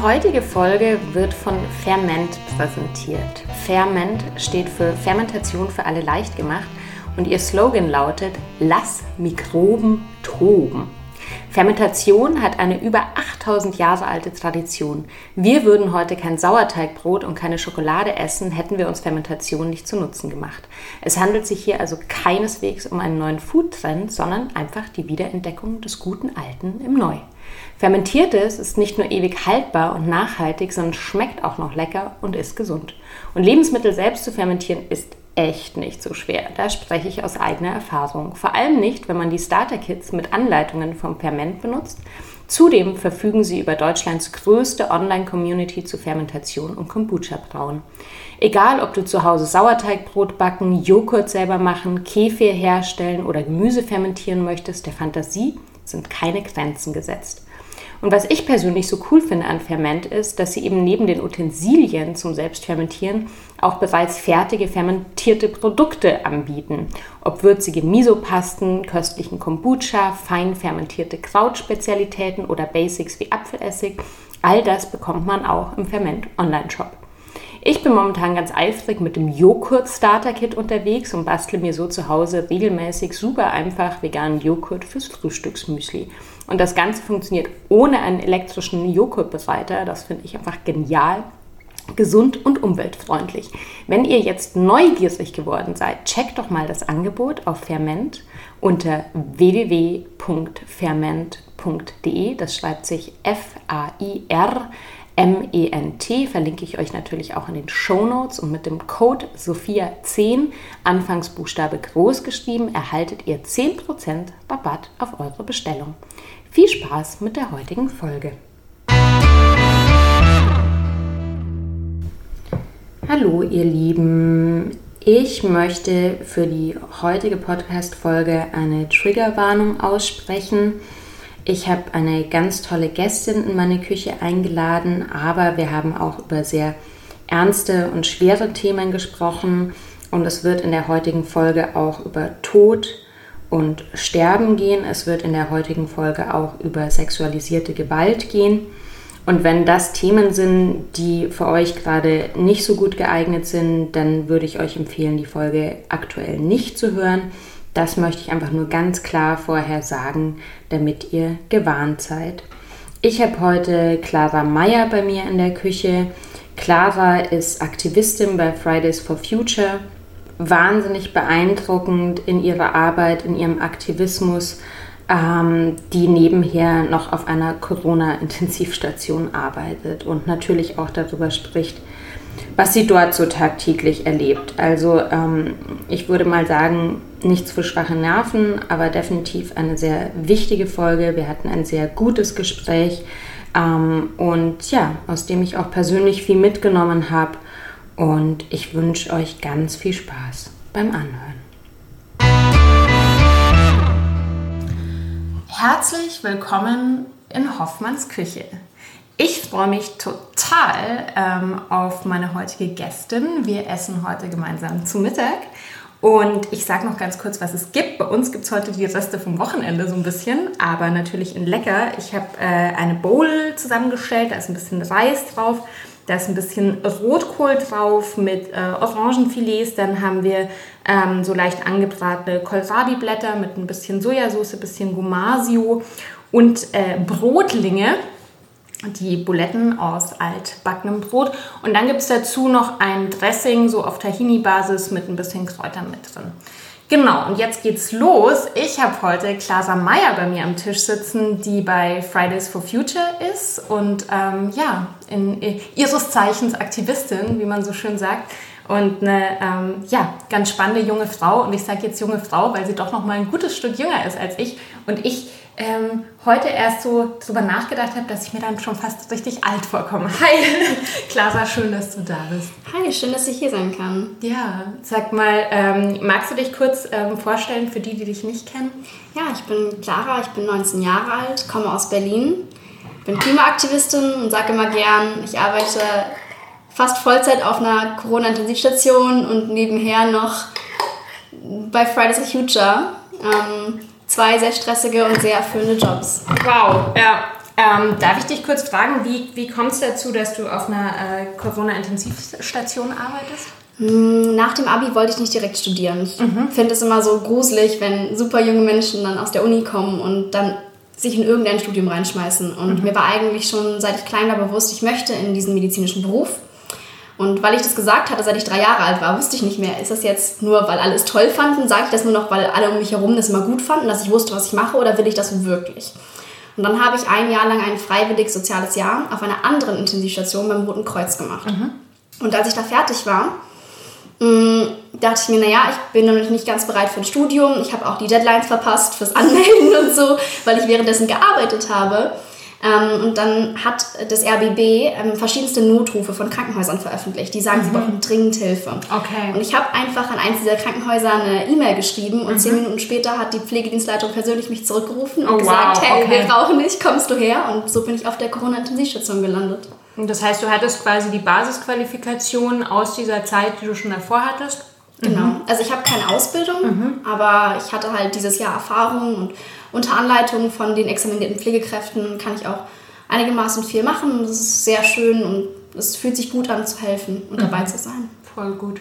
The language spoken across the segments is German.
Die heutige Folge wird von Ferment präsentiert. Ferment steht für Fermentation für alle leicht gemacht und ihr Slogan lautet Lass Mikroben toben. Fermentation hat eine über 8000 Jahre alte Tradition. Wir würden heute kein Sauerteigbrot und keine Schokolade essen, hätten wir uns Fermentation nicht zu Nutzen gemacht. Es handelt sich hier also keineswegs um einen neuen Foodtrend, sondern einfach die Wiederentdeckung des guten Alten im Neu. Fermentiertes ist nicht nur ewig haltbar und nachhaltig, sondern schmeckt auch noch lecker und ist gesund. Und Lebensmittel selbst zu fermentieren ist echt nicht so schwer. Da spreche ich aus eigener Erfahrung. Vor allem nicht, wenn man die Starter-Kits mit Anleitungen vom Ferment benutzt. Zudem verfügen sie über Deutschlands größte Online-Community zu Fermentation und Kombucha-Brauen. Egal, ob du zu Hause Sauerteigbrot backen, Joghurt selber machen, Kefir herstellen oder Gemüse fermentieren möchtest, der Fantasie sind keine Grenzen gesetzt. Und was ich persönlich so cool finde an Ferment ist, dass sie eben neben den Utensilien zum Selbstfermentieren auch bereits fertige fermentierte Produkte anbieten. Ob würzige Misopasten, köstlichen Kombucha, fein fermentierte Krautspezialitäten oder Basics wie Apfelessig, all das bekommt man auch im Ferment Online-Shop. Ich bin momentan ganz eifrig mit dem Joghurt Starter Kit unterwegs und bastle mir so zu Hause regelmäßig super einfach veganen Joghurt fürs Frühstücksmüsli. Und das Ganze funktioniert ohne einen elektrischen Joghurtbereiter. Das finde ich einfach genial gesund und umweltfreundlich. Wenn ihr jetzt neugierig geworden seid, checkt doch mal das Angebot auf Ferment unter www.ferment.de. Das schreibt sich F-A-I-R. M-E-N-T verlinke ich euch natürlich auch in den Show Notes und mit dem Code SOFIA10 Anfangsbuchstabe groß geschrieben erhaltet ihr 10% Rabatt auf eure Bestellung. Viel Spaß mit der heutigen Folge. Hallo ihr Lieben, ich möchte für die heutige Podcast-Folge eine Triggerwarnung aussprechen. Ich habe eine ganz tolle Gästin in meine Küche eingeladen, aber wir haben auch über sehr ernste und schwere Themen gesprochen und es wird in der heutigen Folge auch über Tod, und Sterben gehen. Es wird in der heutigen Folge auch über sexualisierte Gewalt gehen. Und wenn das Themen sind, die für euch gerade nicht so gut geeignet sind, dann würde ich euch empfehlen, die Folge aktuell nicht zu hören. Das möchte ich einfach nur ganz klar vorher sagen, damit ihr gewarnt seid. Ich habe heute Clara Meyer bei mir in der Küche. Clara ist Aktivistin bei Fridays for Future wahnsinnig beeindruckend in ihrer Arbeit, in ihrem Aktivismus, ähm, die nebenher noch auf einer Corona-Intensivstation arbeitet und natürlich auch darüber spricht, was sie dort so tagtäglich erlebt. Also ähm, ich würde mal sagen, nichts für schwache Nerven, aber definitiv eine sehr wichtige Folge. Wir hatten ein sehr gutes Gespräch ähm, und ja, aus dem ich auch persönlich viel mitgenommen habe und ich wünsche euch ganz viel Spaß beim Anhören. Herzlich willkommen in Hoffmanns Küche. Ich freue mich total ähm, auf meine heutige Gästin. Wir essen heute gemeinsam zu Mittag. Und ich sage noch ganz kurz, was es gibt. Bei uns gibt es heute die Reste vom Wochenende so ein bisschen, aber natürlich in lecker. Ich habe äh, eine Bowl zusammengestellt, da ist ein bisschen Reis drauf, da ist ein bisschen Rotkohl drauf mit äh, Orangenfilets. Dann haben wir ähm, so leicht angebratene Kohlrabi-Blätter mit ein bisschen Sojasauce, ein bisschen Gomasio und äh, Brotlinge die Buletten aus altbackenem Brot. Und dann gibt es dazu noch ein Dressing, so auf Tahini-Basis mit ein bisschen Kräutern mit drin. Genau, und jetzt geht's los. Ich habe heute Klasa Meyer bei mir am Tisch sitzen, die bei Fridays for Future ist und ähm, ja, in, in, ihres Zeichens Aktivistin, wie man so schön sagt. Und eine ähm, ja, ganz spannende junge Frau. Und ich sage jetzt junge Frau, weil sie doch noch mal ein gutes Stück jünger ist als ich. Und ich ähm, heute erst so drüber nachgedacht habe, dass ich mir dann schon fast richtig alt vorkomme. Hi, Clara, schön, dass du da bist. Hi, schön, dass ich hier sein kann. Ja, sag mal, ähm, magst du dich kurz ähm, vorstellen für die, die dich nicht kennen? Ja, ich bin Clara, ich bin 19 Jahre alt, komme aus Berlin, bin Klimaaktivistin und sage immer gern, ich arbeite fast Vollzeit auf einer Corona-Intensivstation und nebenher noch bei Fridays for Future. Ähm, zwei sehr stressige und sehr erfüllende Jobs. Wow, ja. Ähm, darf ich dich kurz fragen, wie, wie kommt es dazu, dass du auf einer äh, Corona-Intensivstation arbeitest? Hm, nach dem Abi wollte ich nicht direkt studieren. Ich mhm. finde es immer so gruselig, wenn super junge Menschen dann aus der Uni kommen und dann sich in irgendein Studium reinschmeißen. Und mhm. mir war eigentlich schon, seit ich klein war, bewusst, ich möchte in diesen medizinischen Beruf. Und weil ich das gesagt hatte, seit ich drei Jahre alt war, wusste ich nicht mehr, ist das jetzt nur, weil alle es toll fanden, sage ich das nur noch, weil alle um mich herum das immer gut fanden, dass ich wusste, was ich mache, oder will ich das wirklich? Und dann habe ich ein Jahr lang ein freiwillig soziales Jahr auf einer anderen Intensivstation beim Roten Kreuz gemacht. Mhm. Und als ich da fertig war, mm, dachte ich mir, naja, ich bin noch nicht ganz bereit für ein Studium. Ich habe auch die Deadlines verpasst fürs Anmelden und so, weil ich währenddessen gearbeitet habe. Ähm, und dann hat das RBB ähm, verschiedenste Notrufe von Krankenhäusern veröffentlicht. Die sagen, mhm. sie brauchen dringend Hilfe. Okay. Und ich habe einfach an eins dieser Krankenhäuser eine E-Mail geschrieben und mhm. zehn Minuten später hat die Pflegedienstleitung persönlich mich zurückgerufen und oh, gesagt, wow. hey, okay. wir brauchen dich, kommst du her? Und so bin ich auf der Corona-Intensivstation gelandet. Das heißt, du hattest quasi die Basisqualifikation aus dieser Zeit, die du schon davor hattest? Genau. Mhm. Also ich habe keine Ausbildung, mhm. aber ich hatte halt dieses Jahr Erfahrung und unter Anleitung von den examinierten Pflegekräften kann ich auch einigermaßen viel machen. Das ist sehr schön und es fühlt sich gut an zu helfen und mhm. dabei zu sein. Voll gut.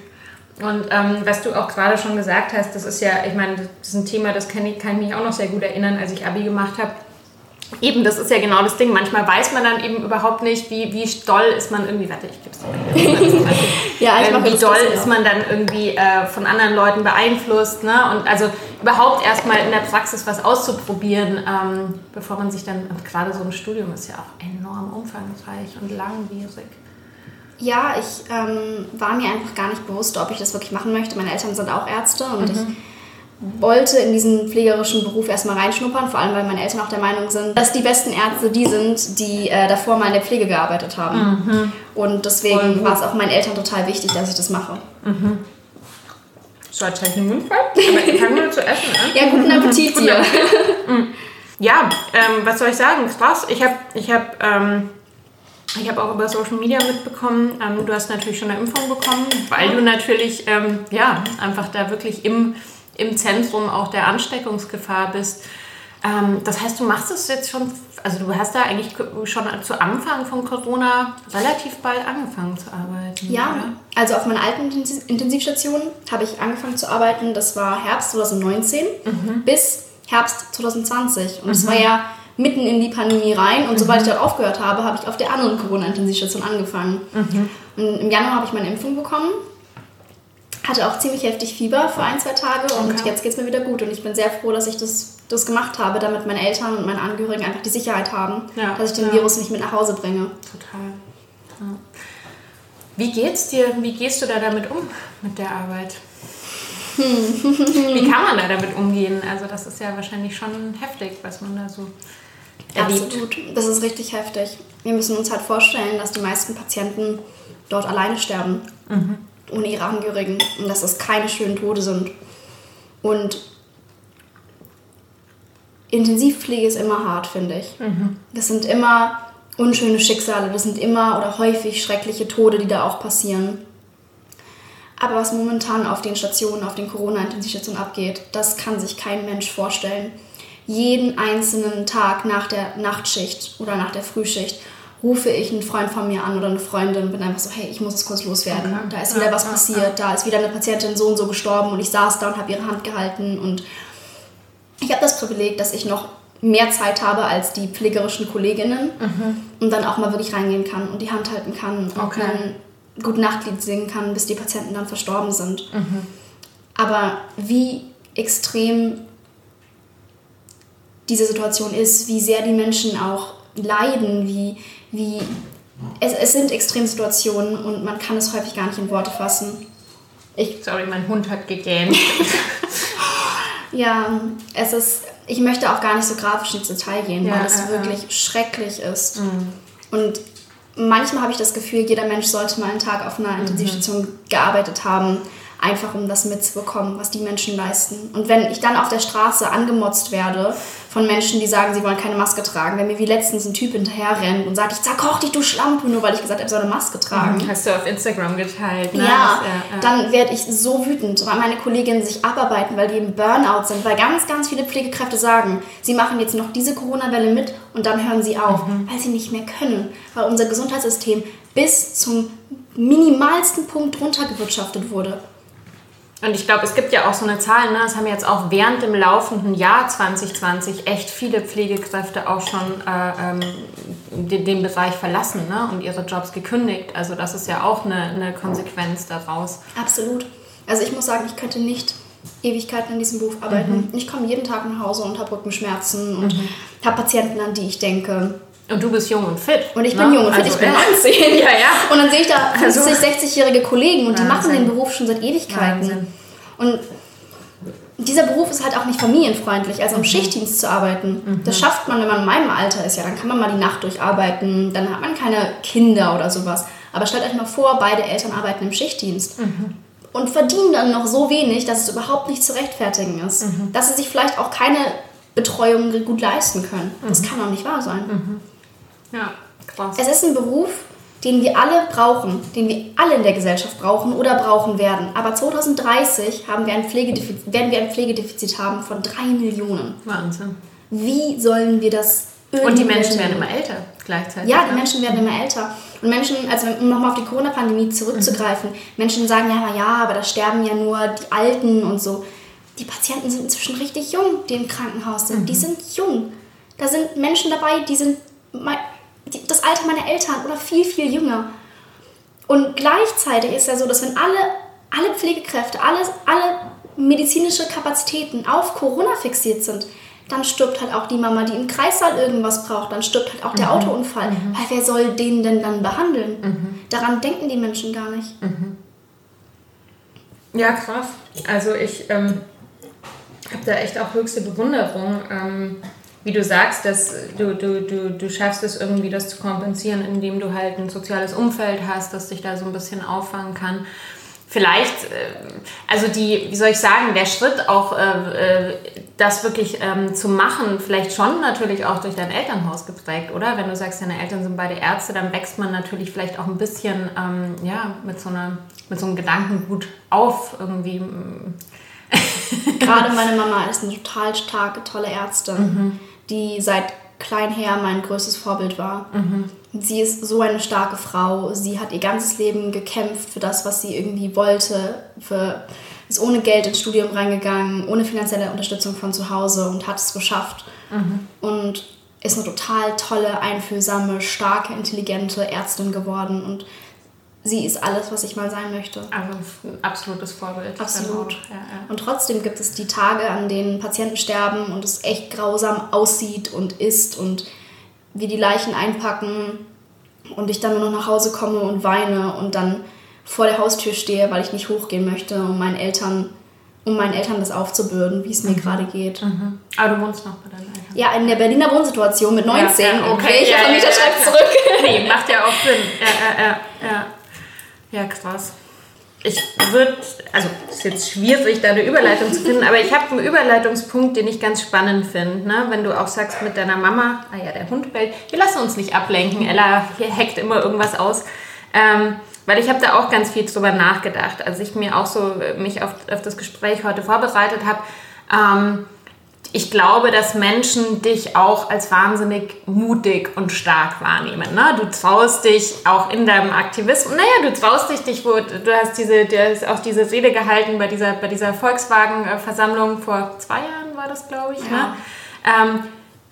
Und ähm, was du auch gerade schon gesagt hast, das ist ja, ich meine, das ist ein Thema, das kann ich, kann ich mich auch noch sehr gut erinnern, als ich Abi gemacht habe Eben, das ist ja genau das Ding. Manchmal weiß man dann eben überhaupt nicht, wie, wie doll ist man irgendwie, warte, ich gebe es dir. ja, ich ähm, Wie doll ist man dann irgendwie äh, von anderen Leuten beeinflusst. Ne? Und also überhaupt erstmal in der Praxis was auszuprobieren, ähm, bevor man sich dann, und gerade so ein Studium ist ja auch enorm umfangreich und langwierig. Ja, ich ähm, war mir einfach gar nicht bewusst, ob ich das wirklich machen möchte. Meine Eltern sind auch Ärzte und mhm. ich wollte in diesen pflegerischen Beruf erstmal reinschnuppern, vor allem weil meine Eltern auch der Meinung sind, dass die besten Ärzte die sind, die äh, davor mal in der Pflege gearbeitet haben. Mhm. Und deswegen war es auch meinen Eltern total wichtig, dass ich das mache. Mhm. So, hätte ich einen Mundfall. Aber ich fange nur zu essen an. Ja, guten Appetit dir. Mhm. ja, ähm, was soll ich sagen? Krass. Ich habe ich hab, ähm, ich auch über Social Media mitbekommen, ähm, du hast natürlich schon eine Impfung bekommen, weil du natürlich ähm, ja, einfach da wirklich im im Zentrum auch der Ansteckungsgefahr bist. Ähm, das heißt, du machst es jetzt schon, also du hast da eigentlich schon zu Anfang von Corona relativ bald angefangen zu arbeiten. Ja, oder? also auf meiner alten Intensivstation habe ich angefangen zu arbeiten, das war Herbst 2019 mhm. bis Herbst 2020. Und es mhm. war ja mitten in die Pandemie rein. Und mhm. sobald ich dort aufgehört habe, habe ich auf der anderen Corona-Intensivstation angefangen. Mhm. Und im Januar habe ich meine Impfung bekommen hatte auch ziemlich heftig Fieber für ein, zwei Tage und okay. jetzt geht es mir wieder gut. Und ich bin sehr froh, dass ich das, das gemacht habe, damit meine Eltern und meine Angehörigen einfach die Sicherheit haben, ja. dass ich den ja. Virus nicht mit nach Hause bringe. Total. Ja. Wie geht's dir? Wie gehst du da damit um mit der Arbeit? Wie kann man da damit umgehen? Also das ist ja wahrscheinlich schon heftig, was man da so erlebt. Absolut, das ist richtig heftig. Wir müssen uns halt vorstellen, dass die meisten Patienten dort alleine sterben. Mhm ohne ihre Angehörigen und dass das keine schönen Tode sind. Und Intensivpflege ist immer hart, finde ich. Mhm. Das sind immer unschöne Schicksale, das sind immer oder häufig schreckliche Tode, die da auch passieren. Aber was momentan auf den Stationen, auf den Corona-Intensivstationen abgeht, das kann sich kein Mensch vorstellen. Jeden einzelnen Tag nach der Nachtschicht oder nach der Frühschicht rufe ich einen Freund von mir an oder eine Freundin und bin einfach so, hey, ich muss es kurz loswerden. Okay. Da ist wieder ja, was passiert, ja. da ist wieder eine Patientin so und so gestorben und ich saß da und habe ihre Hand gehalten und ich habe das Privileg, dass ich noch mehr Zeit habe als die pflegerischen Kolleginnen mhm. und dann auch mal wirklich reingehen kann und die Hand halten kann und okay. dann Gute Nachtlied singen kann, bis die Patienten dann verstorben sind. Mhm. Aber wie extrem diese Situation ist, wie sehr die Menschen auch leiden, wie, wie es, es sind Extremsituationen und man kann es häufig gar nicht in Worte fassen. Ich, Sorry, mein Hund hat gegähnt. ja, es ist, ich möchte auch gar nicht so grafisch ins Detail gehen, Ja, weil es ja, wirklich schrecklich ist. Und manchmal habe ich das Gefühl, jeder Mensch sollte mal einen Tag auf einer Intensivstation gearbeitet haben, einfach um das mitzubekommen, was die Menschen leisten. Und wenn ich dann auf der Straße angemotzt werde von Menschen, die sagen, sie wollen keine Maske tragen, wenn mir wie letztens ein Typ hinterher rennt und sagt, ich zerkoch dich, du Schlampe, nur weil ich gesagt habe, er soll eine Maske tragen. Hast du auf Instagram geteilt, ne? Ja, Das, dann werde ich so wütend, weil meine Kolleginnen sich abarbeiten, weil die im Burnout sind, weil ganz, ganz viele Pflegekräfte sagen, sie machen jetzt noch diese Corona-Welle mit und dann hören sie auf, weil sie nicht mehr können, weil unser Gesundheitssystem bis zum minimalsten Punkt runtergewirtschaftet wurde. Und ich glaube, es gibt ja auch so eine Zahl, ne? es haben jetzt auch während dem laufenden Jahr 2020 echt viele Pflegekräfte auch schon äh, ähm, den, den Bereich verlassen ne? und ihre Jobs gekündigt. Also das ist ja auch eine, eine Konsequenz daraus. Absolut. Also ich muss sagen, ich könnte nicht Ewigkeiten in diesem Beruf arbeiten. Ich komme jeden Tag nach Hause und habe Rückenschmerzen und habe Patienten, an die ich denke. Und du bist jung und fit. Und ich ne? bin jung und fit, Also, ich bin ja. 19. Ja, ja. Und dann sehe ich da 50, Also- 60-jährige Kollegen und die machen den Beruf schon seit Ewigkeiten. Wahnsinn. Und dieser Beruf ist halt auch nicht familienfreundlich, also im Schichtdienst zu arbeiten. Das schafft man, wenn man in meinem Alter ist. Ja, dann kann man mal die Nacht durcharbeiten, dann hat man keine Kinder oder sowas. Aber stellt euch mal vor, beide Eltern arbeiten im Schichtdienst. Und verdienen dann noch so wenig, dass es überhaupt nicht zu rechtfertigen ist. Dass sie sich vielleicht auch keine Betreuung gut leisten können. Das kann doch nicht wahr sein. Ja, krass. Es ist ein Beruf, den wir alle brauchen, den wir alle in der Gesellschaft brauchen oder brauchen werden. Aber 2030 haben wir ein Pflegedefizit, werden wir ein Pflegedefizit haben von drei Millionen. Wahnsinn. Wie sollen wir das irgendwie Und die Menschen werden immer älter gleichzeitig. Ja, die ne? Menschen werden immer älter. Und Menschen, also um nochmal auf die Corona-Pandemie zurückzugreifen, Menschen sagen ja ja, aber da sterben ja nur die Alten und so. Die Patienten sind inzwischen richtig jung, die im Krankenhaus sind. Die sind jung. Da sind Menschen dabei, die sind das Alter meiner Eltern oder viel, viel jünger. Und gleichzeitig ist ja so, dass wenn alle, alle Pflegekräfte, alles, alle medizinische Kapazitäten auf Corona fixiert sind, dann stirbt halt auch die Mama, die im Kreissaal irgendwas braucht, dann stirbt halt auch der Autounfall. Weil wer soll den denn dann behandeln? Daran denken die Menschen gar nicht. Ja, krass. Also ich ähm, habe da echt auch höchste Bewunderung. Ähm, wie du sagst, dass du, du, du, du schaffst es irgendwie, das zu kompensieren, indem du halt ein soziales Umfeld hast, das dich da so ein bisschen auffangen kann. Vielleicht, äh, also die, wie soll ich sagen, der Schritt auch, äh, äh, das wirklich ähm, zu machen, vielleicht schon natürlich auch durch dein Elternhaus geprägt, oder? Wenn du sagst, deine Eltern sind beide Ärzte, dann wächst man natürlich vielleicht auch ein bisschen, ähm, ja, mit so, einer, mit so einem Gedankengut auf irgendwie. Gerade meine Mama ist eine total starke, tolle Ärztin, die seit klein her mein größtes Vorbild war. Sie ist so eine starke Frau. Sie hat ihr ganzes Leben gekämpft für das, was sie irgendwie wollte. Für, ist ohne Geld ins Studium reingegangen, ohne finanzielle Unterstützung von zu Hause und hat es geschafft. Und ist eine total tolle, einfühlsame, starke, intelligente Ärztin geworden. Und sie ist alles, was ich mal sein möchte. Also ein absolutes Vorbild. Absolut. Ja, ja. Und trotzdem gibt es die Tage, an denen Patienten sterben und es echt grausam aussieht und ist und wir die Leichen einpacken und ich dann nur noch nach Hause komme und weine und dann vor der Haustür stehe, weil ich nicht hochgehen möchte, um meinen Eltern, um meinen Eltern das aufzubürden, wie es mir gerade geht. Mhm. Aber du wohnst noch bei deinen Eltern. Ja, in der Berliner Wohnsituation mit 19. Ja, okay. okay. Ich Ja, ja, ja, ja, zurück. Nee, macht ja auch Sinn. Ja, ja, ja. Ja, krass. Ich würde, also es ist jetzt schwierig, da eine Überleitung zu finden, aber ich habe einen Überleitungspunkt, den ich ganz spannend finde. Ne? Wenn du auch sagst mit deiner Mama, ah ja, der Hund bellt, wir lassen uns nicht ablenken, Ella hier hackt immer irgendwas aus. Ähm, weil ich habe da auch ganz viel drüber nachgedacht, als ich mir auch so mich auf, auf das Gespräch heute vorbereitet habe. Ähm, ich glaube, dass Menschen dich auch als wahnsinnig mutig und stark wahrnehmen. Ne? Du traust dich auch in deinem Aktivismus, naja, du traust dich, dich wo, du hast diese, du hast auch diese Rede gehalten bei dieser, bei dieser Volkswagen-Versammlung vor zwei Jahren war das, glaube ich, ne? ähm,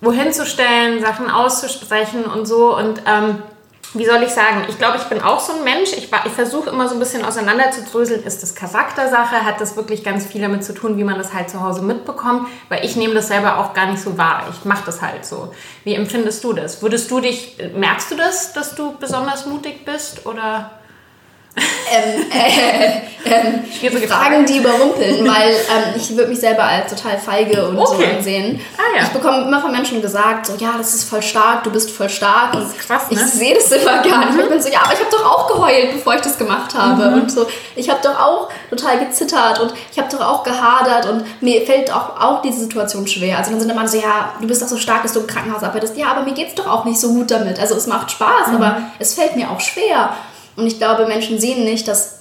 wohin zu stellen, Sachen auszusprechen und so und ähm, wie soll ich sagen, ich glaube, ich bin auch so ein Mensch. Ich, ich versuche immer so ein bisschen auseinander zu dröseln. Ist das Charaktersache? Hat das wirklich ganz viel damit zu tun, wie man das halt zu Hause mitbekommt? Weil ich nehme das selber auch gar nicht so wahr. Ich mache das halt so. Wie empfindest du das? Würdest du dich, merkst du das, dass du besonders mutig bist? Oder? Ähm, äh, ähm, Fragen, die überrumpeln, weil ähm, ich würde mich selber als total feige und okay. so ansehen. Ah, ja. Ich bekomme immer von Menschen gesagt, so ja, das ist voll stark, du bist voll stark. Das ist krass, ne? Ich sehe das immer gar nicht. Mhm. Ich bin so, ja, aber ich habe doch auch geheult, bevor ich das gemacht habe. Mhm. Und so, ich habe doch auch total gezittert und ich habe doch auch gehadert und mir fällt auch, auch diese Situation schwer. Also dann sind immer so, ja, du bist doch so stark, dass du im Krankenhaus arbeitest. Ja, aber mir geht es doch auch nicht so gut damit. Also es macht Spaß, mhm. aber es fällt mir auch schwer. Und ich glaube, Menschen sehen nicht, dass,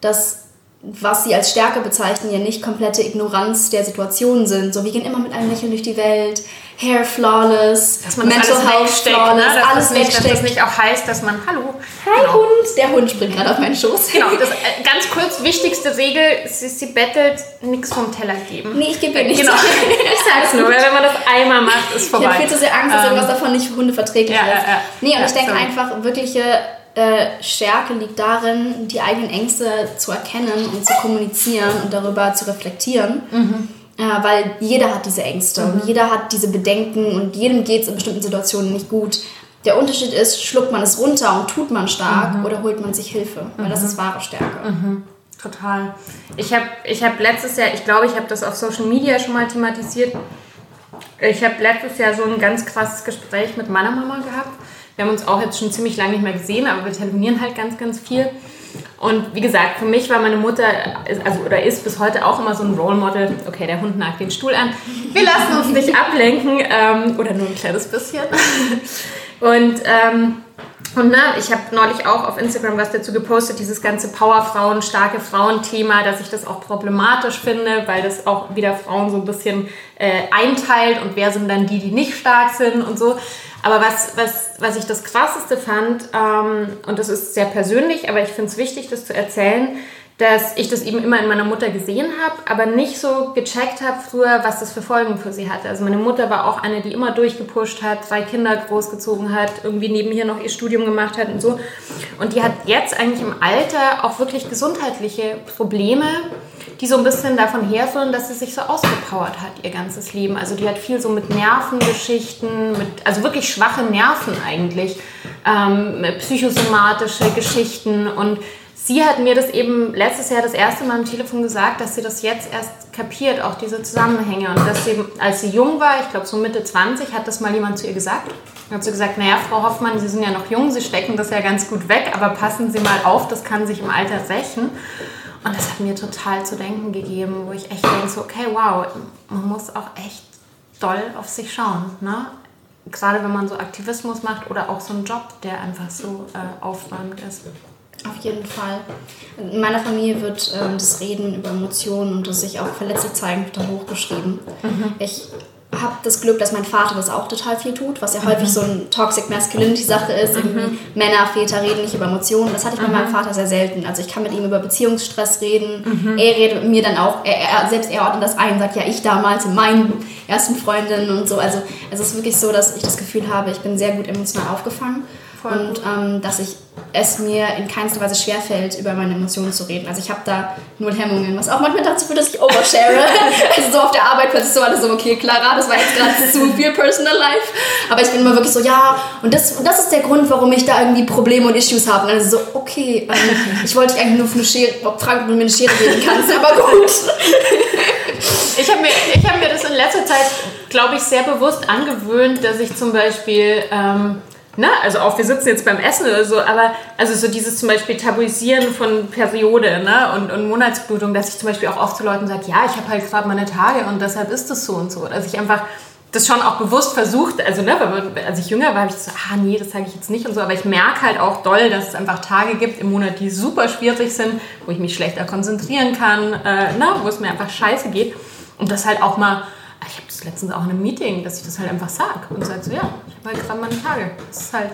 dass was sie als Stärke bezeichnen, ja nicht komplette Ignoranz der Situation sind. So, wir gehen immer mit einem Lächeln durch die Welt, Hair flawless, dass man Mental Health flawless, ne? alles das nicht, wegsteckt. Dass das nicht auch heißt, dass man, hallo. Hi genau. Hund, der Hund springt gerade auf meinen Schoß. Genau, das äh, ganz kurz wichtigste Regel, sie, sie bettelt, nichts vom Teller geben. Nee, ich gebe ihr nichts. Genau, ich sag's nur, wenn man das einmal macht, ist vorbei. Ich habe viel zu sehr Angst, dass ähm, irgendwas davon nicht hundeverträglich ja, ist. Ja, ja. Nee, und ja, ich denke einfach, wirkliche äh, Stärke liegt darin, die eigenen Ängste zu erkennen und zu kommunizieren und darüber zu reflektieren. Mhm. Äh, weil jeder hat diese Ängste mhm. und jeder hat diese Bedenken und jedem geht es in bestimmten Situationen nicht gut. Der Unterschied ist, schluckt man es runter und tut man stark mhm. oder holt man sich Hilfe, weil das mhm. ist wahre Stärke. Mhm. Total. Ich habe ich hab letztes Jahr, ich glaube, ich habe das auf Social Media schon mal thematisiert. Ich habe letztes Jahr so ein ganz krasses Gespräch mit meiner Mama gehabt wir haben uns auch jetzt schon ziemlich lange nicht mehr gesehen, aber wir telefonieren halt ganz, ganz viel. Und wie gesagt, für mich war meine Mutter, also oder ist bis heute auch immer so ein Role Model. Okay, der Hund nagt den Stuhl an. Wir lassen uns nicht ablenken ähm, oder nur ein kleines bisschen. Und ähm, und ne, ich habe neulich auch auf Instagram was dazu gepostet, dieses ganze Powerfrauen, starke Frauen-Thema, dass ich das auch problematisch finde, weil das auch wieder Frauen so ein bisschen äh, einteilt und wer sind dann die, die nicht stark sind und so. Aber was, was, was ich das Krasseste fand, ähm, und das ist sehr persönlich, aber ich finde es wichtig, das zu erzählen, dass ich das eben immer in meiner Mutter gesehen habe, aber nicht so gecheckt habe früher, was das für Folgen für sie hatte. Also meine Mutter war auch eine, die immer durchgepusht hat, drei Kinder großgezogen hat, irgendwie nebenher noch ihr Studium gemacht hat und so. Und die hat jetzt eigentlich im Alter auch wirklich gesundheitliche Probleme, die so ein bisschen davon herführen, dass sie sich so ausgepowert hat ihr ganzes Leben. Also die hat viel so mit Nervengeschichten, mit, also wirklich schwache Nerven eigentlich, ähm, psychosomatische Geschichten und sie hat mir das eben letztes Jahr das erste Mal am Telefon gesagt, dass sie das jetzt erst kapiert, auch diese Zusammenhänge. Und dass sie, als sie jung war, ich glaube so Mitte 20, hat das mal jemand zu ihr gesagt. Dann hat sie gesagt, naja, Frau Hoffmann, Sie sind ja noch jung, Sie stecken das ja ganz gut weg, aber passen Sie mal auf, das kann sich im Alter rächen. Und das hat mir total zu denken gegeben, wo ich echt denke, so, okay, wow, man muss auch echt doll auf sich schauen. Ne? Gerade wenn man so Aktivismus macht oder auch so einen Job, der einfach so äh, aufräumend ist. Auf jeden Fall. In meiner Familie wird ähm, das Reden über Emotionen und das sich auch verletzlich zeigen total hochgeschrieben. Mhm. Ich habe das Glück, dass mein Vater das auch total viel tut, was ja mhm. häufig so eine Toxic Masculinity Sache ist. Mhm. Männer, Väter reden nicht über Emotionen. Das hatte ich bei meinem mhm. Vater sehr selten. Also ich kann mit ihm über Beziehungsstress reden. Mhm. Er redet mit mir dann auch, er, er, selbst er ordnet das ein, sagt ja ich damals in meinen ersten Freundinnen und so. Also es ist wirklich so, dass ich das Gefühl habe, ich bin sehr gut emotional aufgefangen. Voll und ähm, dass ich es mir in keinster Weise schwerfällt, über meine Emotionen zu reden. Also ich habe da null Hemmungen, was auch manchmal dazu führt, dass ich overshare. also so auf der Arbeit plötzlich so alles so, okay, Clara, das war jetzt gerade zu viel Personal Life. Aber ich bin immer wirklich so, ja, und das, und das ist der Grund, warum ich da irgendwie Probleme und Issues habe. Und also so, okay, ähm, ich wollte dich eigentlich nur eine Schere, ob du mir eine Schere geben kannst, aber gut. ich habe mir, hab mir das in letzter Zeit, glaube ich, sehr bewusst angewöhnt, dass ich zum Beispiel... Ähm, ne, also auch wir sitzen jetzt beim Essen oder so, aber also so dieses zum Beispiel Tabuisieren von Periode ne, und, und Monatsblutung, dass ich zum Beispiel auch oft zu Leuten sage, ja, ich habe halt gerade meine Tage und deshalb ist es so und so. Dass ich einfach das schon auch bewusst versucht, also ne, als ich jünger war, habe ich so, ah nee, das sage ich jetzt nicht und so, aber ich merke halt auch doll, dass es einfach Tage gibt im Monat, die super schwierig sind, wo ich mich schlechter konzentrieren kann, äh, ne, wo es mir einfach scheiße geht. Und das halt auch mal das letztens auch in einem Meeting, dass ich das halt einfach sage und sage so, ja, ich habe halt gerade meine Tage. Das ist halt,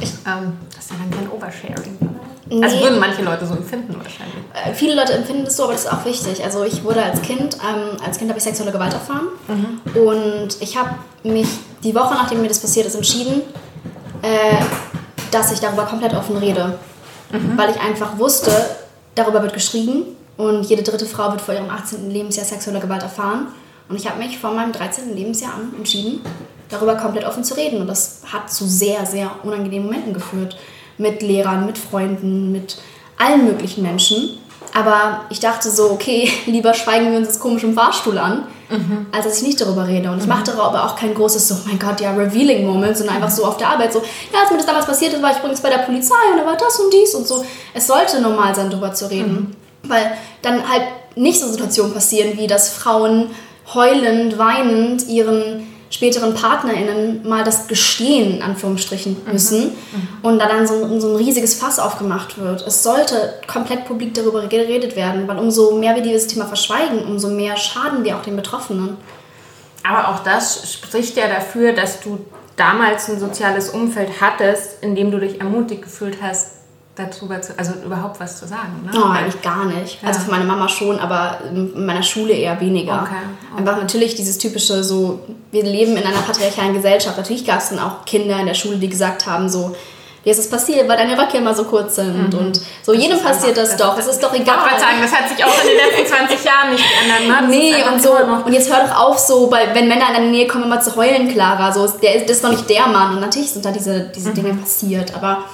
ähm, das ist ja dann kein Oversharing. Nee. Also würden manche Leute so empfinden wahrscheinlich. Äh, viele Leute empfinden das so, aber das ist auch wichtig. Also ich wurde als Kind, ähm, als Kind habe ich sexuelle Gewalt erfahren mhm. und ich habe mich die Woche, nachdem mir das passiert ist, entschieden, äh, dass ich darüber komplett offen rede. Mhm. Weil ich einfach wusste, darüber wird geschrieben und jede dritte Frau wird vor ihrem 18. Lebensjahr sexuelle Gewalt erfahren. Und ich habe mich von meinem 13. Lebensjahr an entschieden, darüber komplett offen zu reden. Und das hat zu sehr, sehr unangenehmen Momenten geführt. Mit Lehrern, mit Freunden, mit allen möglichen Menschen. Aber ich dachte so, okay, lieber schweigen wir uns das komisch im Fahrstuhl an, mhm. als dass ich nicht darüber rede. Und ich machte darüber auch kein großes, so, oh mein Gott, ja, revealing Moment, sondern einfach so auf der Arbeit so, ja, als mir das damals passiert ist, war ich übrigens bei der Polizei und da war das und dies und so. Es sollte normal sein, darüber zu reden. Mhm. Weil dann halt nicht so Situationen passieren, wie dass Frauen heulend, weinend ihren späteren PartnerInnen mal das Gestehen, in Anführungsstrichen, mhm. müssen. Mhm. Und da dann so, so, ein riesiges Fass aufgemacht wird. Es sollte komplett publik darüber geredet werden, weil umso mehr wir dieses Thema verschweigen, umso mehr schaden wir auch den Betroffenen. Aber auch das spricht ja dafür, dass du damals ein soziales Umfeld hattest, in dem du dich ermutigt gefühlt hast, darüber zu, also überhaupt was zu sagen? Ne? Oh, eigentlich gar nicht. Ja. Also für meine Mama schon, aber in meiner Schule eher weniger. Okay. Okay. Einfach natürlich dieses typische so, wir leben in einer patriarchalen Gesellschaft. Natürlich gab es dann auch Kinder in der Schule, die gesagt haben so, wie ist es passiert, weil deine Röcke immer so kurz sind mhm. und so das jedem passiert das, das doch, es ist doch egal. Ich sagen, das hat sich auch in den letzten 20 Jahren nicht geändert. Ne? Nee, und so, und jetzt hör doch auf so, weil wenn Männer in deine Nähe kommen, immer zu heulen, Clara, so, der, das ist doch nicht der Mann und natürlich sind da diese, diese mhm. Dinge passiert, aber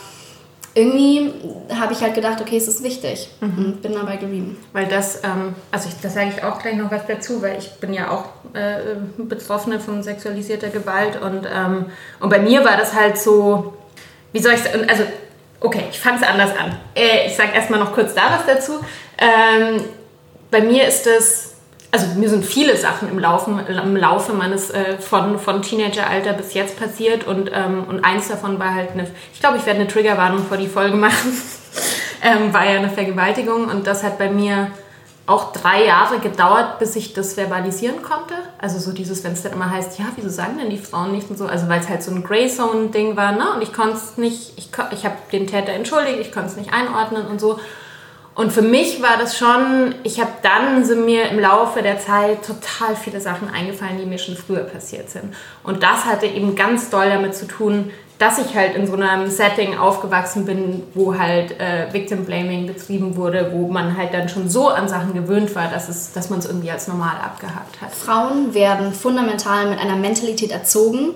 irgendwie habe ich halt gedacht, okay, es ist wichtig mhm. und bin dabei geblieben. Weil das, ähm, also ich, das sage ich auch gleich noch was dazu, weil ich bin ja auch äh, Betroffene von sexualisierter Gewalt und, ähm, und bei mir war das halt so, wie soll ich sagen, also okay, ich fange es anders an. Äh, ich sage erstmal noch kurz da was dazu. Ähm, bei mir ist es also mir sind viele Sachen im Laufe, im Laufe meines äh, von, von Teenageralter bis jetzt passiert und, ähm, und eins davon war halt eine, ich glaube, ich werde eine Triggerwarnung vor die Folge machen, ähm, war ja eine Vergewaltigung und das hat bei mir auch drei Jahre gedauert, bis ich das verbalisieren konnte. Also so dieses, wenn es dann immer heißt, ja, wieso sagen denn die Frauen nicht und so, also weil es halt so ein Grey Zone Ding war, ne? Und ich konnte es nicht, ich, ich habe den Täter entschuldigt, ich konnte es nicht einordnen und so. Und für mich war das schon, ich habe dann sind mir im Laufe der Zeit total viele Sachen eingefallen, die mir schon früher passiert sind. Und das hatte eben ganz doll damit zu tun, dass ich halt in so einem Setting aufgewachsen bin, wo halt äh, Victim Blaming betrieben wurde, wo man halt dann schon so an Sachen gewöhnt war, dass, es, dass man es irgendwie als normal abgehakt hat. Frauen werden fundamental mit einer Mentalität erzogen,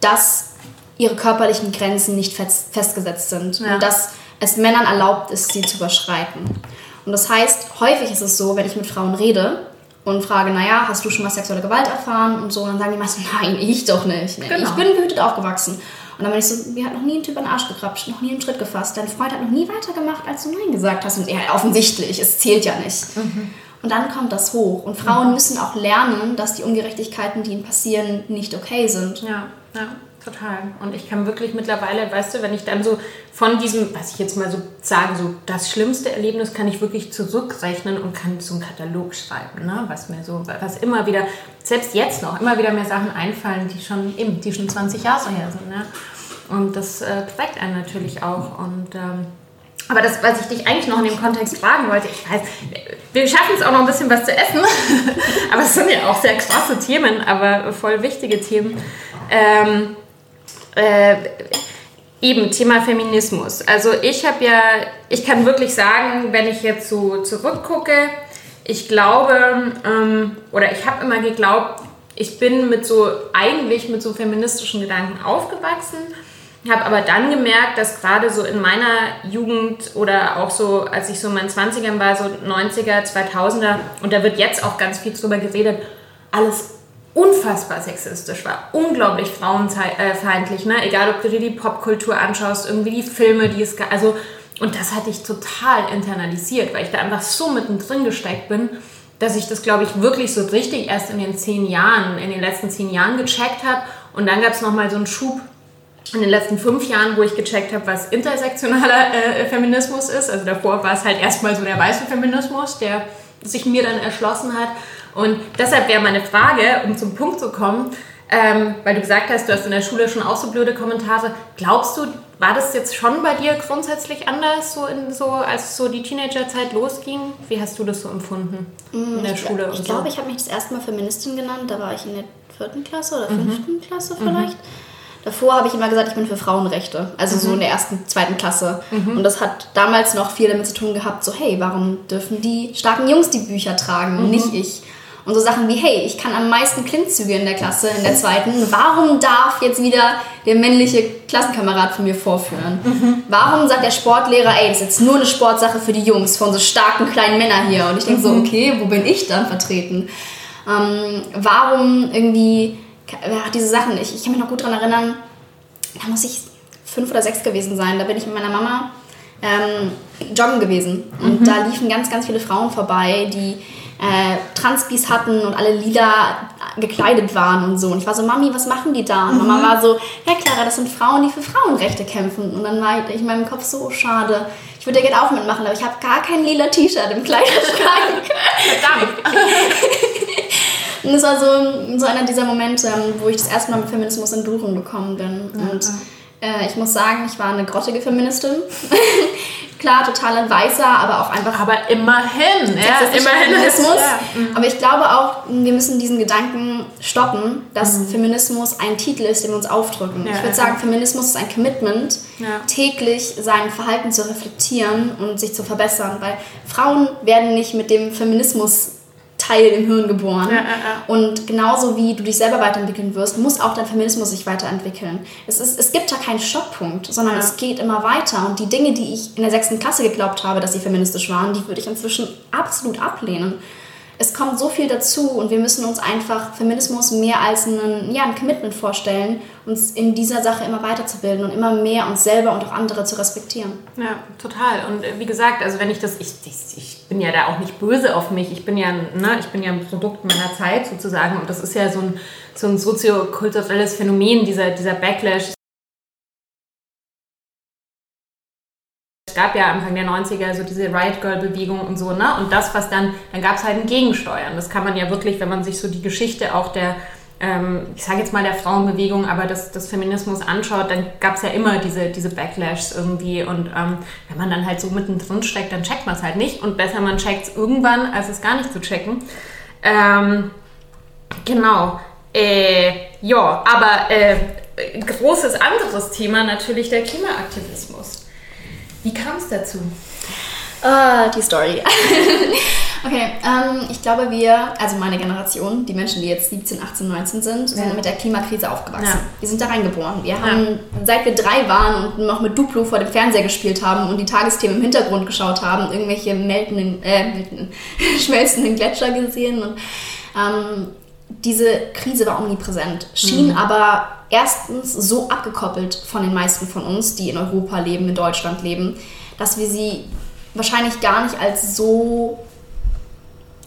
dass ihre körperlichen Grenzen nicht fest, festgesetzt sind. Ja. Und dass es Männern erlaubt ist, sie zu überschreiten. Und das heißt, häufig ist es so, wenn ich mit Frauen rede und frage, naja, hast du schon mal sexuelle Gewalt erfahren und so, und dann sagen die meisten, nein, ich doch nicht. Nee, genau. Ich bin behütet aufgewachsen. Und dann bin ich so, mir hat noch nie ein Typ an den Arsch gekrapscht, noch nie einen Schritt gefasst. Dein Freund hat noch nie weitergemacht, als du Nein gesagt hast. Und ja, offensichtlich, es zählt ja nicht. Mhm. Und dann kommt das hoch. Und Frauen mhm. müssen auch lernen, dass die Ungerechtigkeiten, die ihnen passieren, nicht okay sind. Ja, ja. Total. Und ich kann wirklich mittlerweile, weißt du, wenn ich dann so von diesem, was ich jetzt mal so sage, so das schlimmste Erlebnis kann ich wirklich zurückrechnen und kann so einen Katalog schreiben, ne? was mir so, was immer wieder, selbst jetzt noch, immer wieder mehr Sachen einfallen, die schon eben, die schon 20 Jahre her sind. Ne? Und das äh, prägt einen natürlich auch. Und ähm, aber das, was ich dich eigentlich noch in dem Kontext fragen wollte, ich weiß, wir schaffen es auch noch ein bisschen was zu essen, aber es sind ja auch sehr krasse Themen, aber voll wichtige Themen. Ähm, äh, eben Thema Feminismus. Also ich habe ja, ich kann wirklich sagen, wenn ich jetzt so zurückgucke, ich glaube, ähm, oder ich habe immer geglaubt, ich bin mit so, eigentlich mit so feministischen Gedanken aufgewachsen, habe aber dann gemerkt, dass gerade so in meiner Jugend oder auch so, als ich so in meinen 20ern war, so 90er, 2000er, und da wird jetzt auch ganz viel drüber geredet, alles unfassbar sexistisch war, unglaublich frauenfeindlich, ne? egal ob du dir die Popkultur anschaust, irgendwie die Filme, die es gab, also und das hatte ich total internalisiert, weil ich da einfach so mittendrin gesteckt bin, dass ich das, glaube ich, wirklich so richtig erst in den zehn Jahren, in den letzten zehn Jahren gecheckt habe. Und dann gab es nochmal so einen Schub in den letzten fünf Jahren, wo ich gecheckt habe, was intersektionaler äh, Feminismus ist. Also davor war es halt erstmal so der weiße Feminismus, der sich mir dann erschlossen hat. Und deshalb wäre meine Frage, um zum Punkt zu kommen, ähm, weil du gesagt hast, du hast in der Schule schon auch so blöde Kommentare. Glaubst du, war das jetzt schon bei dir grundsätzlich anders, so, in, so als so die Teenagerzeit losging? Wie hast du das so empfunden in der ich, Schule? Ich, glaube, ich habe mich das erste Mal Feministin genannt. Da war ich in der vierten Klasse oder mhm. fünften mhm. Klasse vielleicht. Mhm. Davor habe ich immer gesagt, ich bin für Frauenrechte. Also mhm. so in der ersten, zweiten Klasse. Mhm. Und das hat damals noch viel damit zu tun gehabt, so hey, warum dürfen die starken Jungs die Bücher tragen und nicht ich? Und so Sachen wie, hey, ich kann am meisten Klimmzüge in der Klasse, in der zweiten. Warum darf jetzt wieder der männliche Klassenkamerad von mir vorführen? Mhm. Warum sagt der Sportlehrer, ey, das ist jetzt nur eine Sportsache für die Jungs, von so starken kleinen Männern hier? Und ich denke mhm. so, okay, wo bin ich dann vertreten? Ähm, warum irgendwie, ja, diese Sachen, ich, ich kann mich noch gut daran erinnern, da muss ich fünf oder sechs gewesen sein. Da bin ich mit meiner Mama ähm, joggen gewesen. Und mhm. da liefen ganz, ganz viele Frauen vorbei, die äh, Transbis hatten und alle lila gekleidet waren und so. Und ich war so, Mami, was machen die da? Und Mama mhm. war so, ja Clara, das sind Frauen, die für Frauenrechte kämpfen. Und dann war ich in meinem Kopf so, schade. Ich würde ja gerne auch mitmachen, aber ich habe gar kein lila T-Shirt im Kleiderschrank. Verdammt. und es war so, so einer dieser Momente, wo ich das erste Mal mit Feminismus in Berührung gekommen bin. Mhm. Und äh, ich muss sagen, ich war eine grottige Feministin. Klar, total weißer, aber auch einfach. Aber immerhin, ja, immerhin Feminismus. Ja. Mhm. Aber ich glaube auch, wir müssen diesen Gedanken stoppen, dass mhm. Feminismus ein Titel ist, den wir uns aufdrücken. Ja, ich würde sagen, Feminismus ist ein Commitment, täglich sein Verhalten zu reflektieren und sich zu verbessern, weil Frauen werden nicht mit dem Feminismus Teil im Hirn geboren. Ja, ja, ja. Und genauso wie du dich selber weiterentwickeln wirst, muss auch dein Feminismus sich weiterentwickeln. Es, ist, es gibt da keinen Stopppunkt, sondern es geht immer weiter. Und die Dinge, die ich in der sechsten Klasse geglaubt habe, dass sie feministisch waren, die würde ich inzwischen absolut ablehnen es kommt so viel dazu und wir müssen uns einfach Feminismus mehr als einen, ja, ein Commitment vorstellen, uns in dieser Sache immer weiterzubilden und immer mehr uns selber und auch andere zu respektieren. Ja, total. Und äh, wie gesagt, also wenn ich das, ich, ich, ich bin ja da auch nicht böse auf mich, ich bin ja, ne, ich bin ja ein Produkt meiner Zeit sozusagen und das ist ja so ein, so ein soziokulturelles Phänomen, dieser, dieser Backlash. gab ja Anfang der 90er so diese Riot Girl Bewegung und so, ne? Und das, was dann, dann gab es halt ein Gegensteuern. Das kann man ja wirklich, wenn man sich so die Geschichte auch der, ich sage jetzt mal der Frauenbewegung, aber das, das Feminismus anschaut, dann gab es ja immer diese, diese Backlashs irgendwie. Und ähm, wenn man dann halt so mittendrin steckt, dann checkt man es halt nicht. Und besser man checkt es irgendwann, als es gar nicht zu checken. Ähm, genau. Äh, ja, aber äh, großes anderes Thema natürlich der Klimaaktivismus. Wie kam es dazu? Ah, die Story. okay, ähm, ich glaube, wir, also meine Generation, die Menschen, die jetzt 17, 18, 19 sind, sind ja. mit der Klimakrise aufgewachsen. Ja. Wir sind da reingeboren. Wir haben, ja. seit wir drei waren und noch mit Duplo vor dem Fernseher gespielt haben und die Tagesthemen im Hintergrund geschaut haben, irgendwelche meltenden, äh, meltenden, schmelzenden Gletscher gesehen und ähm, diese Krise war omnipräsent, schien mhm. aber erstens so abgekoppelt von den meisten von uns, die in Europa leben, in Deutschland leben, dass wir sie wahrscheinlich gar nicht als so,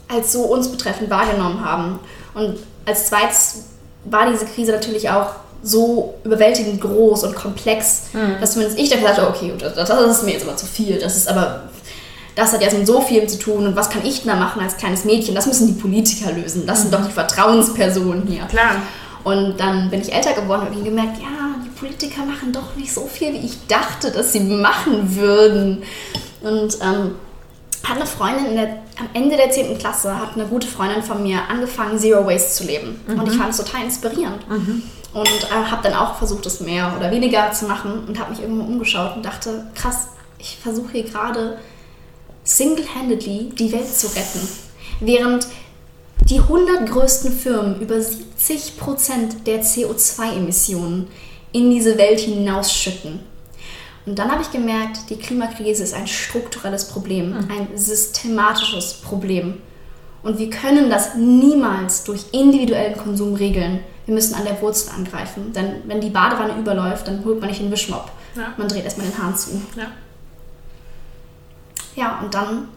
als so uns betreffend wahrgenommen haben. Und als zweites war diese Krise natürlich auch so überwältigend groß und komplex, mhm. dass zumindest ich dann habe, okay, das, das ist mir jetzt aber zu viel, das ist aber das hat ja mit so viel zu tun und was kann ich da machen als kleines Mädchen? Das müssen die Politiker lösen. Das sind mhm. doch die Vertrauenspersonen hier. Klar. Und dann bin ich älter geworden und habe gemerkt, ja, die Politiker machen doch nicht so viel, wie ich dachte, dass sie machen würden. Und ähm, hat eine Freundin der, am Ende der 10. Klasse, hat eine gute Freundin von mir angefangen, Zero Waste zu leben. Mhm. Und ich fand es total inspirierend. Mhm. Und äh, habe dann auch versucht, es mehr oder weniger zu machen und habe mich irgendwo umgeschaut und dachte, krass, ich versuche hier gerade single-handedly die Welt zu retten. Während die 100 größten Firmen über 70% der CO2-Emissionen in diese Welt hinausschütten. Und dann habe ich gemerkt, die Klimakrise ist ein strukturelles Problem, mhm. ein systematisches Problem. Und wir können das niemals durch individuellen Konsum regeln. Wir müssen an der Wurzel angreifen. Denn wenn die Badewanne überläuft, dann holt man nicht den Wischmopp. Ja. Man dreht erstmal den Hahn zu. Ja. Ja, und dann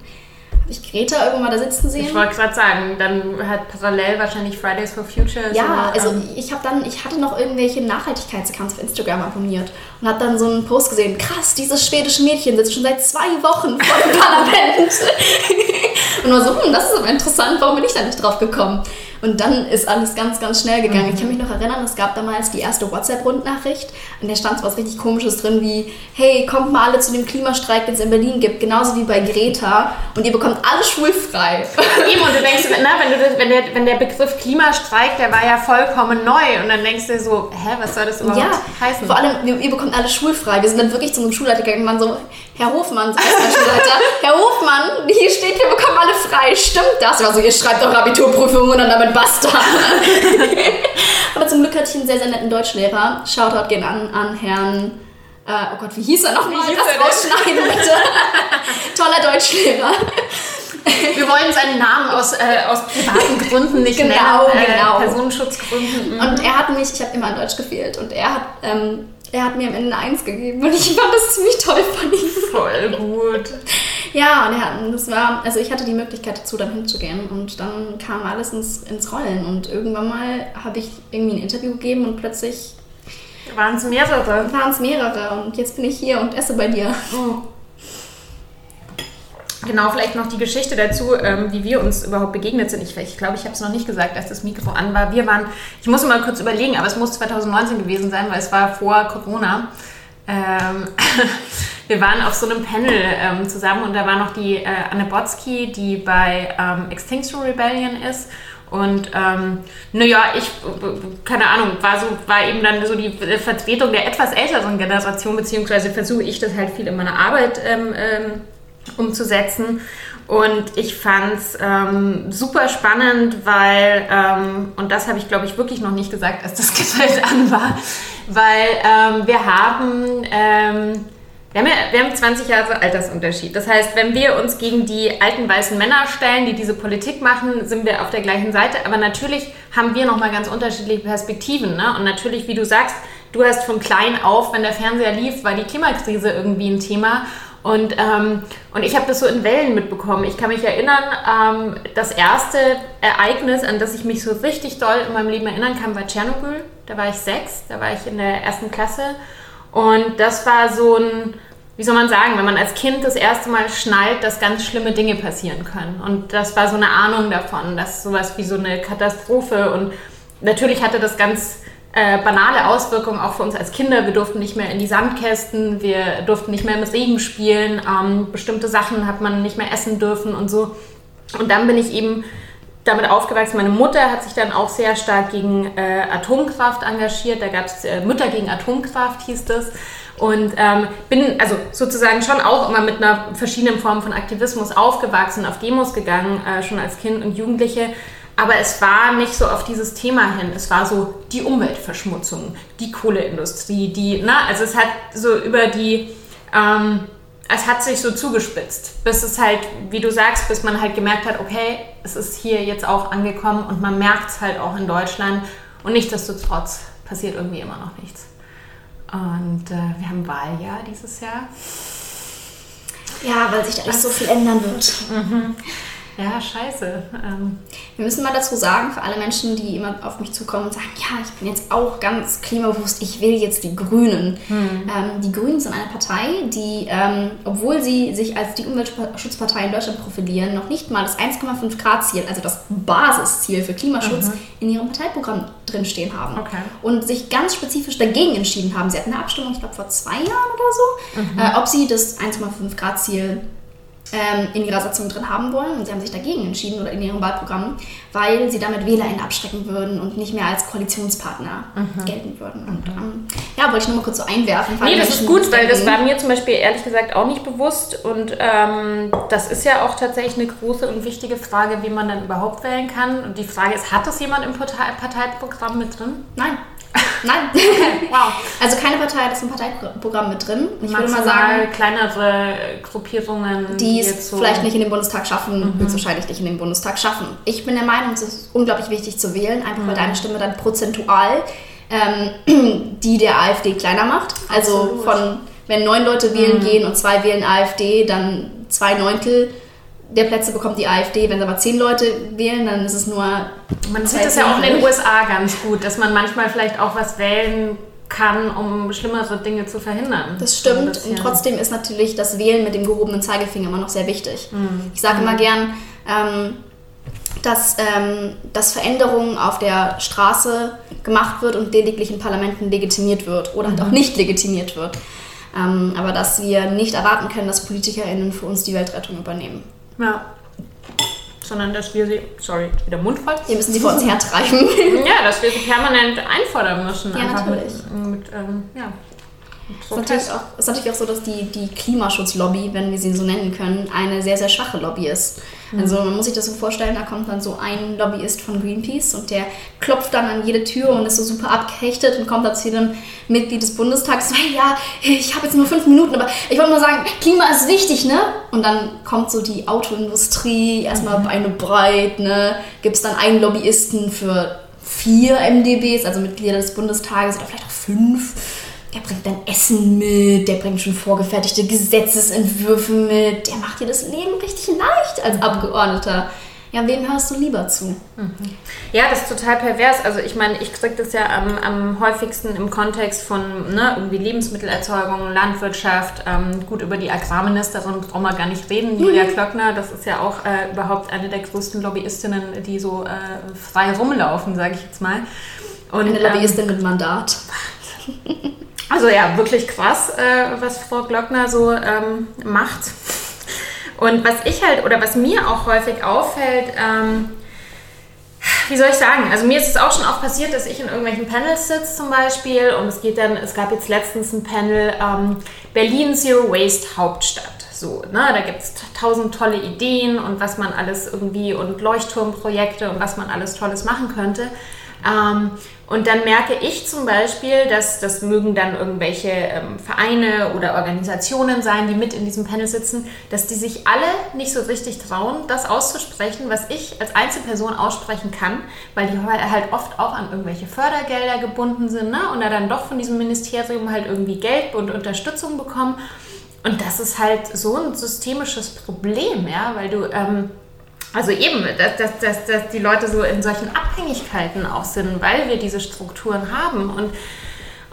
ich Greta irgendwann mal da sitzen sehen. Ich wollte gerade sagen, dann hat parallel wahrscheinlich Fridays for Future. Ja, so, also ähm, ich habe dann, ich hatte noch irgendwelche Nachhaltigkeitsaccounts auf Instagram abonniert und habe dann so einen Post gesehen. Krass, dieses schwedische Mädchen sitzt schon seit zwei Wochen vor dem Parlament. und war so, hm, das ist aber interessant, warum bin ich da nicht drauf gekommen? Und dann ist alles ganz, ganz schnell gegangen. Mhm. Ich kann mich noch erinnern, es gab damals die erste WhatsApp-Rundnachricht und da stand so was richtig Komisches drin wie, hey, kommt mal alle zu dem Klimastreik, den es in Berlin gibt, genauso wie bei Greta und ihr bekommt alle schulfrei. Eben, und du denkst, na, wenn, du, wenn, der, wenn der Begriff Klimastreik, der war ja vollkommen neu und dann denkst du so, hä, was soll das überhaupt ja, heißen? vor allem, ihr bekommt alle schulfrei. Wir sind dann wirklich zu einem Schulleiter gegangen und waren so, Herr Hofmann, Schulleiter, Herr Hofmann, hier steht, wir bekommen alle frei. Stimmt das? Also ihr schreibt doch Abiturprüfungen und dann damit basta. Aber zum Glück hatte ich einen sehr, sehr netten Deutschlehrer. Shoutout gehen an, an Herrn... Äh, oh Gott, wie hieß er nochmal? Das rausschneiden, bitte. Toller Deutschlehrer. Wir wollen seinen Namen aus, äh, aus privaten Gründen nicht genau, nennen. Genau, genau. Personenschutzgründen. Mhm. Und er hat mich, ich habe immer in Deutsch gefehlt und er hat ähm, er hat mir am Ende eine Eins gegeben und ich fand das ziemlich toll von ihm. Voll gut. Ja, und hat, das war, also ich hatte die Möglichkeit dazu, dann hinzugehen und dann kam alles ins, ins Rollen und irgendwann mal habe ich irgendwie ein Interview gegeben und plötzlich waren es mehrere. Waren es mehrere und jetzt bin ich hier und esse bei dir. Oh. Genau, vielleicht noch die Geschichte dazu, ähm, wie wir uns überhaupt begegnet sind. Ich, ich glaube, ich habe es noch nicht gesagt, dass das Mikro an war. Wir waren, ich muss mal kurz überlegen, aber es muss 2019 gewesen sein, weil es war vor Corona. Ähm, wir waren auf so einem Panel ähm, zusammen und da war noch die äh, Anne Botzki, die bei ähm, Extinction Rebellion ist. Und ähm, naja, ich, keine Ahnung, war, so, war eben dann so die Vertretung der etwas älteren Generation, beziehungsweise versuche ich das halt viel in meiner Arbeit ähm, ähm, umzusetzen. Und ich fand es ähm, super spannend, weil, ähm, und das habe ich glaube ich wirklich noch nicht gesagt, als das Gefällt an war, weil ähm, wir haben, ähm, wir haben, ja, wir haben 20 Jahre Altersunterschied. Das heißt, wenn wir uns gegen die alten weißen Männer stellen, die diese Politik machen, sind wir auf der gleichen Seite. Aber natürlich haben wir nochmal ganz unterschiedliche Perspektiven. Ne? Und natürlich, wie du sagst, du hast von klein auf, wenn der Fernseher lief, war die Klimakrise irgendwie ein Thema. Und, ähm, und ich habe das so in Wellen mitbekommen. Ich kann mich erinnern, ähm, das erste Ereignis, an das ich mich so richtig doll in meinem Leben erinnern kann, war Tschernobyl. Da war ich sechs, da war ich in der ersten Klasse. Und das war so ein, wie soll man sagen, wenn man als Kind das erste Mal schnallt, dass ganz schlimme Dinge passieren können. Und das war so eine Ahnung davon, dass sowas wie so eine Katastrophe und natürlich hatte das ganz äh, banale Auswirkungen auch für uns als Kinder. Wir durften nicht mehr in die Sandkästen, wir durften nicht mehr mit Regen spielen, ähm, bestimmte Sachen hat man nicht mehr essen dürfen und so. Und dann bin ich eben damit aufgewachsen. Meine Mutter hat sich dann auch sehr stark gegen äh, Atomkraft engagiert. Da gab es äh, Mütter gegen Atomkraft, hieß das. Und ähm, bin also sozusagen schon auch immer mit einer verschiedenen Form von Aktivismus aufgewachsen, auf Demos gegangen, äh, schon als Kind und Jugendliche. Aber es war nicht so auf dieses Thema hin. Es war so die Umweltverschmutzung, die Kohleindustrie, die, na, also es hat so über die, ähm, es hat sich so zugespitzt, bis es halt, wie du sagst, bis man halt gemerkt hat, okay, es ist hier jetzt auch angekommen und man merkt es halt auch in Deutschland und nichtsdestotrotz passiert irgendwie immer noch nichts. Und äh, wir haben Wahljahr dieses Jahr. Ja, weil sich da nicht so viel ändern wird. Mhm. Ja, scheiße. Ähm. Wir müssen mal dazu sagen, für alle Menschen, die immer auf mich zukommen und sagen, ja, ich bin jetzt auch ganz klimabewusst, ich will jetzt die Grünen. Hm. Ähm, die Grünen sind eine Partei, die, ähm, obwohl sie sich als die Umweltschutzpartei in Deutschland profilieren, noch nicht mal das 1,5 Grad Ziel, also das Basisziel für Klimaschutz, mhm. in ihrem Parteiprogramm drinstehen haben. Okay. Und sich ganz spezifisch dagegen entschieden haben. Sie hatten eine Abstimmung, ich glaube, vor zwei Jahren oder so, mhm. äh, ob sie das 1,5 Grad Ziel ähm, in ihrer Satzung drin haben wollen und sie haben sich dagegen entschieden oder in ihrem Wahlprogramm, weil sie damit WählerInnen abschrecken würden und nicht mehr als Koalitionspartner mhm. gelten würden. Und ähm, ja, wollte ich nur mal kurz so einwerfen. Nee, das ist gut, weil das war mir zum Beispiel ehrlich gesagt auch nicht bewusst und ähm, das ist ja auch tatsächlich eine große und wichtige Frage, wie man dann überhaupt wählen kann. Und die Frage ist, hat das jemand im Parteiprogramm mit drin? Nein. Nein. Okay, wow. Also keine Partei hat das im Parteiprogramm mit drin. Ich würde mal sagen, kleinere Gruppierungen, die es so vielleicht nicht in den Bundestag schaffen, mhm. höchstwahrscheinlich nicht in den Bundestag schaffen. Ich bin der Meinung, es ist unglaublich wichtig zu wählen, einfach mhm. weil deine Stimme dann prozentual ähm, die der AfD kleiner macht. Also Absolut. von wenn neun Leute wählen mhm. gehen und zwei wählen AfD, dann zwei Neuntel der Plätze bekommt die AfD. Wenn aber zehn Leute wählen, dann ist es nur. Man sieht das ja auch in den USA ganz gut, dass man manchmal vielleicht auch was wählen kann, um schlimmere Dinge zu verhindern. Das stimmt. Und trotzdem ist natürlich das Wählen mit dem gehobenen Zeigefinger immer noch sehr wichtig. Mhm. Ich sage mhm. immer gern, ähm, dass, ähm, dass Veränderungen auf der Straße gemacht wird und lediglich in Parlamenten legitimiert wird oder halt auch nicht legitimiert wird. Ähm, aber dass wir nicht erwarten können, dass PolitikerInnen für uns die Weltrettung übernehmen. Ja. Sondern dass wir sie, sorry, wieder mundvoll. Wir müssen sie vor uns hertreiben. ja, dass wir sie permanent einfordern müssen. Ja, natürlich. Mit, mit, ähm, ja. Es ist, natürlich auch, es ist natürlich auch so, dass die, die Klimaschutzlobby, wenn wir sie so nennen können, eine sehr, sehr schwache Lobby ist. Also man muss sich das so vorstellen, da kommt dann so ein Lobbyist von Greenpeace und der klopft dann an jede Tür und ist so super abgehechtet und kommt da zu jedem Mitglied des Bundestags so, hey, ja, ich habe jetzt nur fünf Minuten, aber ich wollte nur sagen, Klima ist wichtig, ne? Und dann kommt so die Autoindustrie, erstmal Beine breit, ne? Gibt es dann einen Lobbyisten für vier MDBs, also Mitglieder des Bundestages oder vielleicht auch fünf der bringt dann Essen mit, der bringt schon vorgefertigte Gesetzesentwürfe mit, der macht dir das Leben richtig leicht als Abgeordneter. Ja, wem hörst du lieber zu? Ja, das ist total pervers. Also ich meine, ich kriege das ja am, am häufigsten im Kontext von ne, irgendwie Lebensmittelerzeugung, Landwirtschaft, ähm, gut über die Agrarministerin brauchen wir gar nicht reden, Julia Klöckner, das ist ja auch äh, überhaupt eine der größten Lobbyistinnen, die so äh, frei rumlaufen, sage ich jetzt mal. Und, Eine Lobbyistin mit Mandat. Also ja, wirklich krass, äh, was Frau Glockner so ähm, macht. Und was ich halt, oder was mir auch häufig auffällt, ähm, wie soll ich sagen, also mir ist es auch schon oft passiert, dass ich in irgendwelchen Panels sitze zum Beispiel und es geht dann, es gab jetzt letztens ein Panel ähm, Berlin Zero Waste Hauptstadt. So, ne, da gibt es tausend tolle Ideen und was man alles irgendwie und Leuchtturmprojekte und was man alles Tolles machen könnte. Ähm, und dann merke ich zum Beispiel, dass das mögen dann irgendwelche ähm, Vereine oder Organisationen sein, die mit in diesem Panel sitzen, dass die sich alle nicht so richtig trauen, das auszusprechen, was ich als Einzelperson aussprechen kann, weil die halt oft auch an irgendwelche Fördergelder gebunden sind ne? und da dann doch von diesem Ministerium halt irgendwie Geld und Unterstützung bekommen. Und das ist halt so ein systemisches Problem, ja, weil du... Ähm, also eben, dass, dass, dass, dass die Leute so in solchen Abhängigkeiten auch sind, weil wir diese Strukturen haben. Und,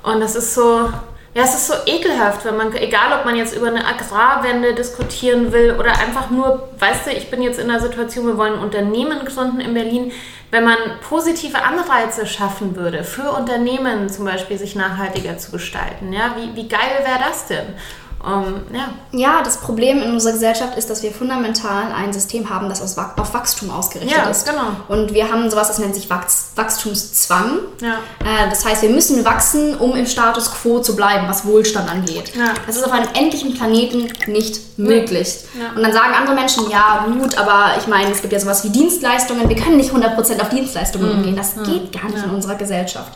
und das ist so, ja, es ist so ekelhaft, wenn man, egal ob man jetzt über eine Agrarwende diskutieren will oder einfach nur, weißt du, ich bin jetzt in einer Situation, wir wollen ein Unternehmen gründen in Berlin, wenn man positive Anreize schaffen würde, für Unternehmen zum Beispiel sich nachhaltiger zu gestalten, ja, wie, wie geil wäre das denn? Um, ja. ja, das Problem in unserer Gesellschaft ist, dass wir fundamental ein System haben, das auf Wachstum ausgerichtet Ja, ist. genau. Und wir haben sowas, das nennt sich Wachs Wachstumszwang. Ja. Äh, das heißt, wir müssen wachsen, um im Status quo zu bleiben, was Wohlstand angeht. Ja. Das ist auf einem endlichen Planeten nicht möglich. Ja. Und dann sagen andere Menschen, ja gut, aber ich meine, es gibt ja sowas wie Dienstleistungen, wir können nicht 100% auf Dienstleistungen umgehen. Das geht gar nicht in unserer Gesellschaft.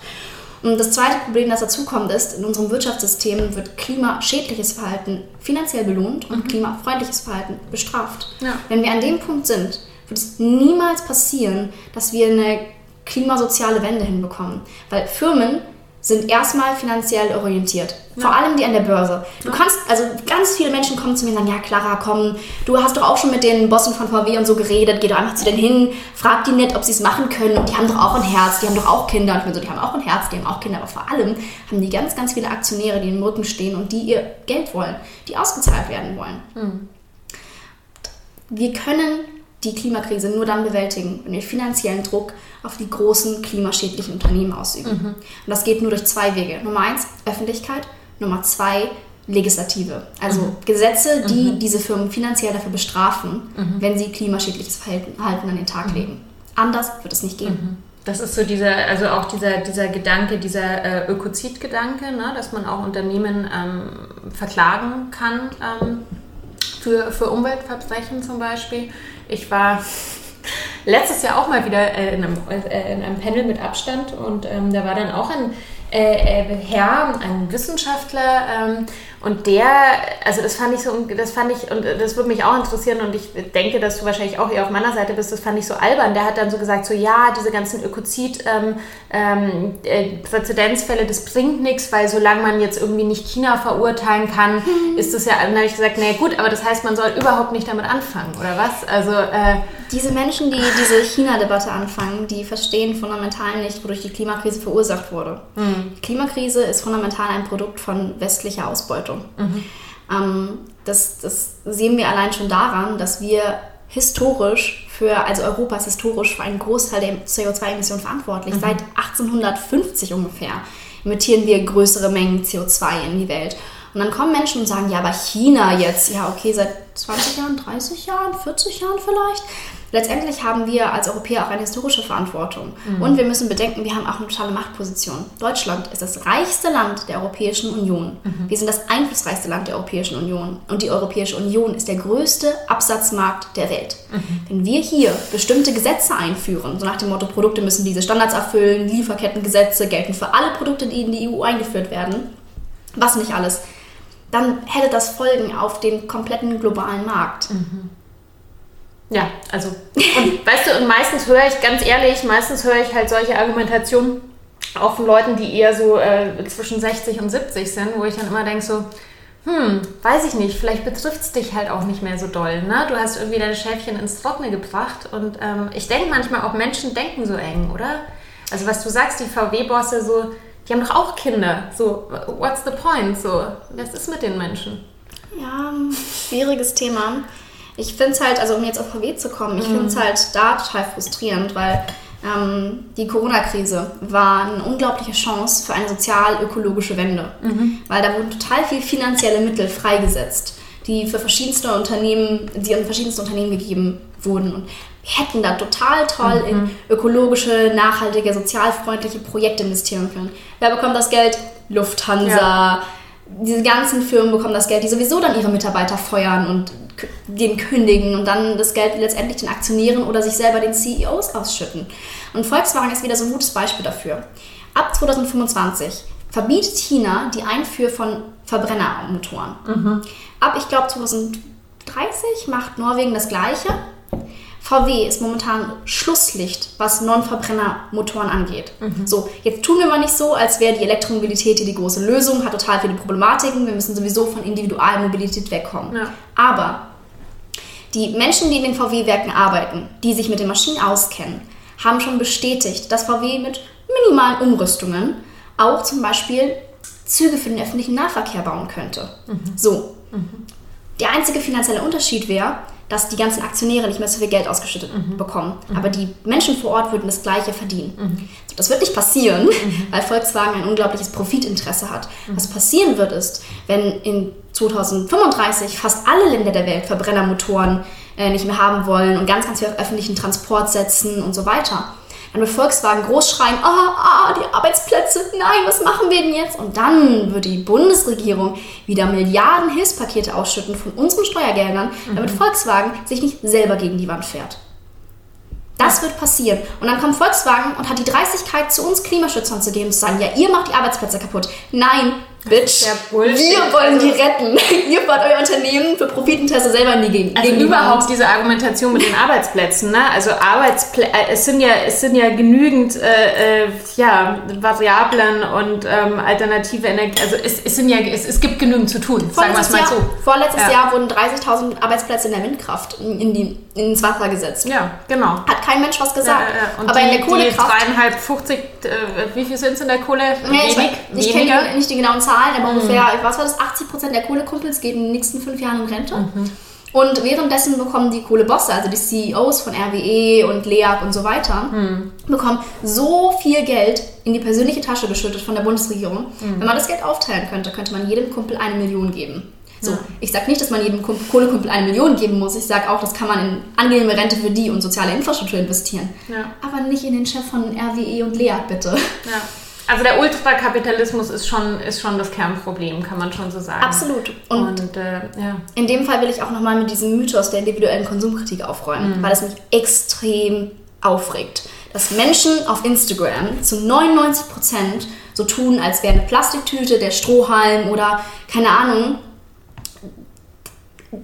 Und das zweite Problem, das dazukommt, ist, in unserem Wirtschaftssystem wird klimaschädliches Verhalten finanziell belohnt und klimafreundliches Verhalten bestraft. Ja. Wenn wir an dem Punkt sind, wird es niemals passieren, dass wir eine klimasoziale Wende hinbekommen. Weil Firmen sind erstmal finanziell orientiert. Vor allem die an der Börse. Du kannst, also ganz viele Menschen kommen zu mir und sagen, ja Clara, komm, du hast doch auch schon mit den Bossen von VW und so geredet, geh doch einfach zu denen hin, frag die nicht, ob sie es machen können. Und die haben doch auch ein Herz, die haben doch auch Kinder. Und ich bin so, die haben auch ein Herz, die haben auch Kinder, aber vor allem haben die ganz, ganz viele Aktionäre, die im Rücken stehen und die ihr Geld wollen, die ausgezahlt werden wollen. Wir können die Klimakrise nur dann bewältigen, wenn wir finanziellen Druck auf die großen klimaschädlichen Unternehmen ausüben. Und das geht nur durch zwei Wege. Nummer eins, Öffentlichkeit. Nummer zwei, Legislative. Also Gesetze, die diese Firmen finanziell dafür bestrafen, wenn sie klimaschädliches Verhalten Verhalten an den Tag legen. Anders wird es nicht gehen. Das ist so dieser, also auch dieser, dieser Gedanke, dieser äh, Ökozid-Gedanke, ne, dass man auch Unternehmen ähm, verklagen kann ähm, für, für Umweltverbrechen zum Beispiel. Ich war letztes Jahr auch mal wieder äh, in, einem, äh, in einem Panel mit Abstand und ähm, da war dann auch ein äh, äh, Herr, ein Wissenschaftler ähm, und der, also das fand ich so, das fand ich, und das würde mich auch interessieren und ich denke, dass du wahrscheinlich auch eher auf meiner Seite bist, das fand ich so albern. Der hat dann so gesagt, so ja, diese ganzen Ökozid ähm, ähm, äh, das bringt nichts, weil solange man jetzt irgendwie nicht China verurteilen kann, ist das ja, dann habe ich gesagt, naja gut, aber das heißt, man soll überhaupt nicht damit anfangen, oder was? Also, äh, Diese Menschen, die diese China-Debatte anfangen, die verstehen fundamental nicht, wodurch die Klimakrise verursacht wurde. Die Klimakrise ist fundamental ein Produkt von westlicher Ausbeutung. Ähm, das, das sehen wir allein schon daran, dass wir historisch für für, also Europa ist historisch für einen Großteil der CO2-Emissionen verantwortlich. Mhm. Seit 1850 ungefähr emittieren wir größere Mengen CO2 in die Welt. Und dann kommen Menschen und sagen, ja, aber China jetzt, ja, okay, seit 20 Jahren, 30 Jahren, 40 Jahren vielleicht. Letztendlich haben wir als Europäer auch eine historische Verantwortung. Mhm. Und wir müssen bedenken, wir haben auch eine totale Machtposition. Deutschland ist das reichste Land der Europäischen Union. Mhm. Wir sind das einflussreichste Land der Europäischen Union. Und die Europäische Union ist der größte Absatzmarkt der Welt. Mhm. Wenn wir hier bestimmte Gesetze einführen, so nach dem Motto, Produkte müssen diese Standards erfüllen, Lieferkettengesetze gelten für alle Produkte, die in die EU eingeführt werden, was nicht alles, dann hätte das Folgen auf den kompletten globalen Markt. Mhm. Ja, also, und weißt du, und meistens höre ich, ganz ehrlich, meistens höre ich halt solche Argumentationen auch von Leuten, die eher so äh, zwischen 60 und 70 sind, wo ich dann immer denke so, hm, weiß ich nicht, vielleicht betrifft es dich halt auch nicht mehr so doll, ne? Du hast irgendwie deine Schäfchen ins Trockene gebracht und ähm, ich denke manchmal auch Menschen denken so eng, oder? Also was du sagst, die VW-Bosse so, die haben doch auch Kinder. So, what's the point? So, was ist mit den Menschen? Ja, schwieriges Thema. Ich finde es halt, also um jetzt auf VW zu kommen, ich mhm. finde es halt da total frustrierend, weil ähm, die Corona-Krise war eine unglaubliche Chance für eine sozial-ökologische Wende. Mhm. Weil da wurden total viel finanzielle Mittel freigesetzt, die für verschiedenste Unternehmen, die an verschiedenste Unternehmen gegeben wurden. Und wir hätten da total toll mhm. in ökologische, nachhaltige, sozialfreundliche Projekte investieren können. Wer bekommt das Geld? Lufthansa. Ja. Diese ganzen Firmen bekommen das Geld, die sowieso dann ihre Mitarbeiter feuern und den kündigen und dann das Geld letztendlich den Aktionären oder sich selber den CEOs ausschütten. Und Volkswagen ist wieder so ein gutes Beispiel dafür. Ab 2025 verbietet China die Einfuhr von Verbrennermotoren. Mhm. Ab, ich glaube, 2030 macht Norwegen das Gleiche. VW ist momentan Schlusslicht, was Non-Verbrennermotoren angeht. Mhm. So, jetzt tun wir mal nicht so, als wäre die Elektromobilität hier die große Lösung, hat total viele Problematiken. Wir müssen sowieso von Individualmobilität wegkommen. Ja. Aber die Menschen, die in den VW-Werken arbeiten, die sich mit den Maschinen auskennen, haben schon bestätigt, dass VW mit minimalen Umrüstungen auch zum Beispiel Züge für den öffentlichen Nahverkehr bauen könnte. Mhm. So. Mhm. Der einzige finanzielle Unterschied wäre, dass die ganzen Aktionäre nicht mehr so viel Geld ausgeschüttet mhm. bekommen. Mhm. Aber die Menschen vor Ort würden das Gleiche verdienen. Mhm. So, das wird nicht passieren, mhm. weil Volkswagen ein unglaubliches Profitinteresse hat. Mhm. Was passieren wird, ist, wenn in 2035 fast alle Länder der Welt Verbrennermotoren äh, nicht mehr haben wollen und ganz, ganz viel auf öffentlichen Transport setzen und so weiter dann wird Volkswagen groß schreien, ah, ah, die Arbeitsplätze, nein, was machen wir denn jetzt? Und dann wird die Bundesregierung wieder Milliarden Hilfspakete ausschütten von unseren Steuergeldern, damit mhm. Volkswagen sich nicht selber gegen die Wand fährt. Das wird passieren. Und dann kommt Volkswagen und hat die Dreistigkeit, zu uns Klimaschützern zu gehen und zu sagen, ja, ihr macht die Arbeitsplätze kaputt. Nein, Bitch, wir wollen die also retten. ihr fahrt euer Unternehmen für Profitinteresse selber in die Gegend. Also überhaupt diese Argumentation mit den Arbeitsplätzen. Ne? Also Arbeitsplätze, äh, es sind ja, es sind ja genügend äh, äh, ja, Variablen und ähm, alternative Energie. Also es, es, sind ja, es, es gibt genügend zu tun, sagen wir es mal Jahr, so. Vorletztes ja. Jahr wurden 30.000 Arbeitsplätze in der Windkraft in, die, ins Wasser gesetzt. Ja, genau. Hat kein Mensch was gesagt. Ja. Aber die, in der Kohlekraft... Die dreieinhalb, 50, äh, wie viel sind es in der Kohle? Nee, Wenig, ich, ich kenne nicht die genauen Zahlen. Zahlen, aber mhm. ungefähr, was war das, 80 Prozent der Kohlekumpels gehen in den nächsten fünf Jahren in Rente. Mhm. Und währenddessen bekommen die Kohlebosse, also die CEOs von RWE und LEAG und so weiter, mhm. bekommen so viel Geld in die persönliche Tasche geschüttet von der Bundesregierung. Mhm. Wenn man das Geld aufteilen könnte, könnte man jedem Kumpel eine Million geben. So, ich sage nicht, dass man jedem Kohlekumpel eine Million geben muss. Ich sage auch, das kann man in angenehme Rente für die und soziale Infrastruktur investieren. Ja. Aber nicht in den Chef von RWE und LEAG, bitte. Ja. Also der Ultrakapitalismus ist schon, ist schon das Kernproblem, kann man schon so sagen. Absolut. Und, Und äh, ja. in dem Fall will ich auch nochmal mit diesem Mythos der individuellen Konsumkritik aufräumen, mhm. weil es mich extrem aufregt. Dass Menschen auf Instagram zu 99 Prozent so tun, als wäre eine Plastiktüte, der Strohhalm oder keine Ahnung,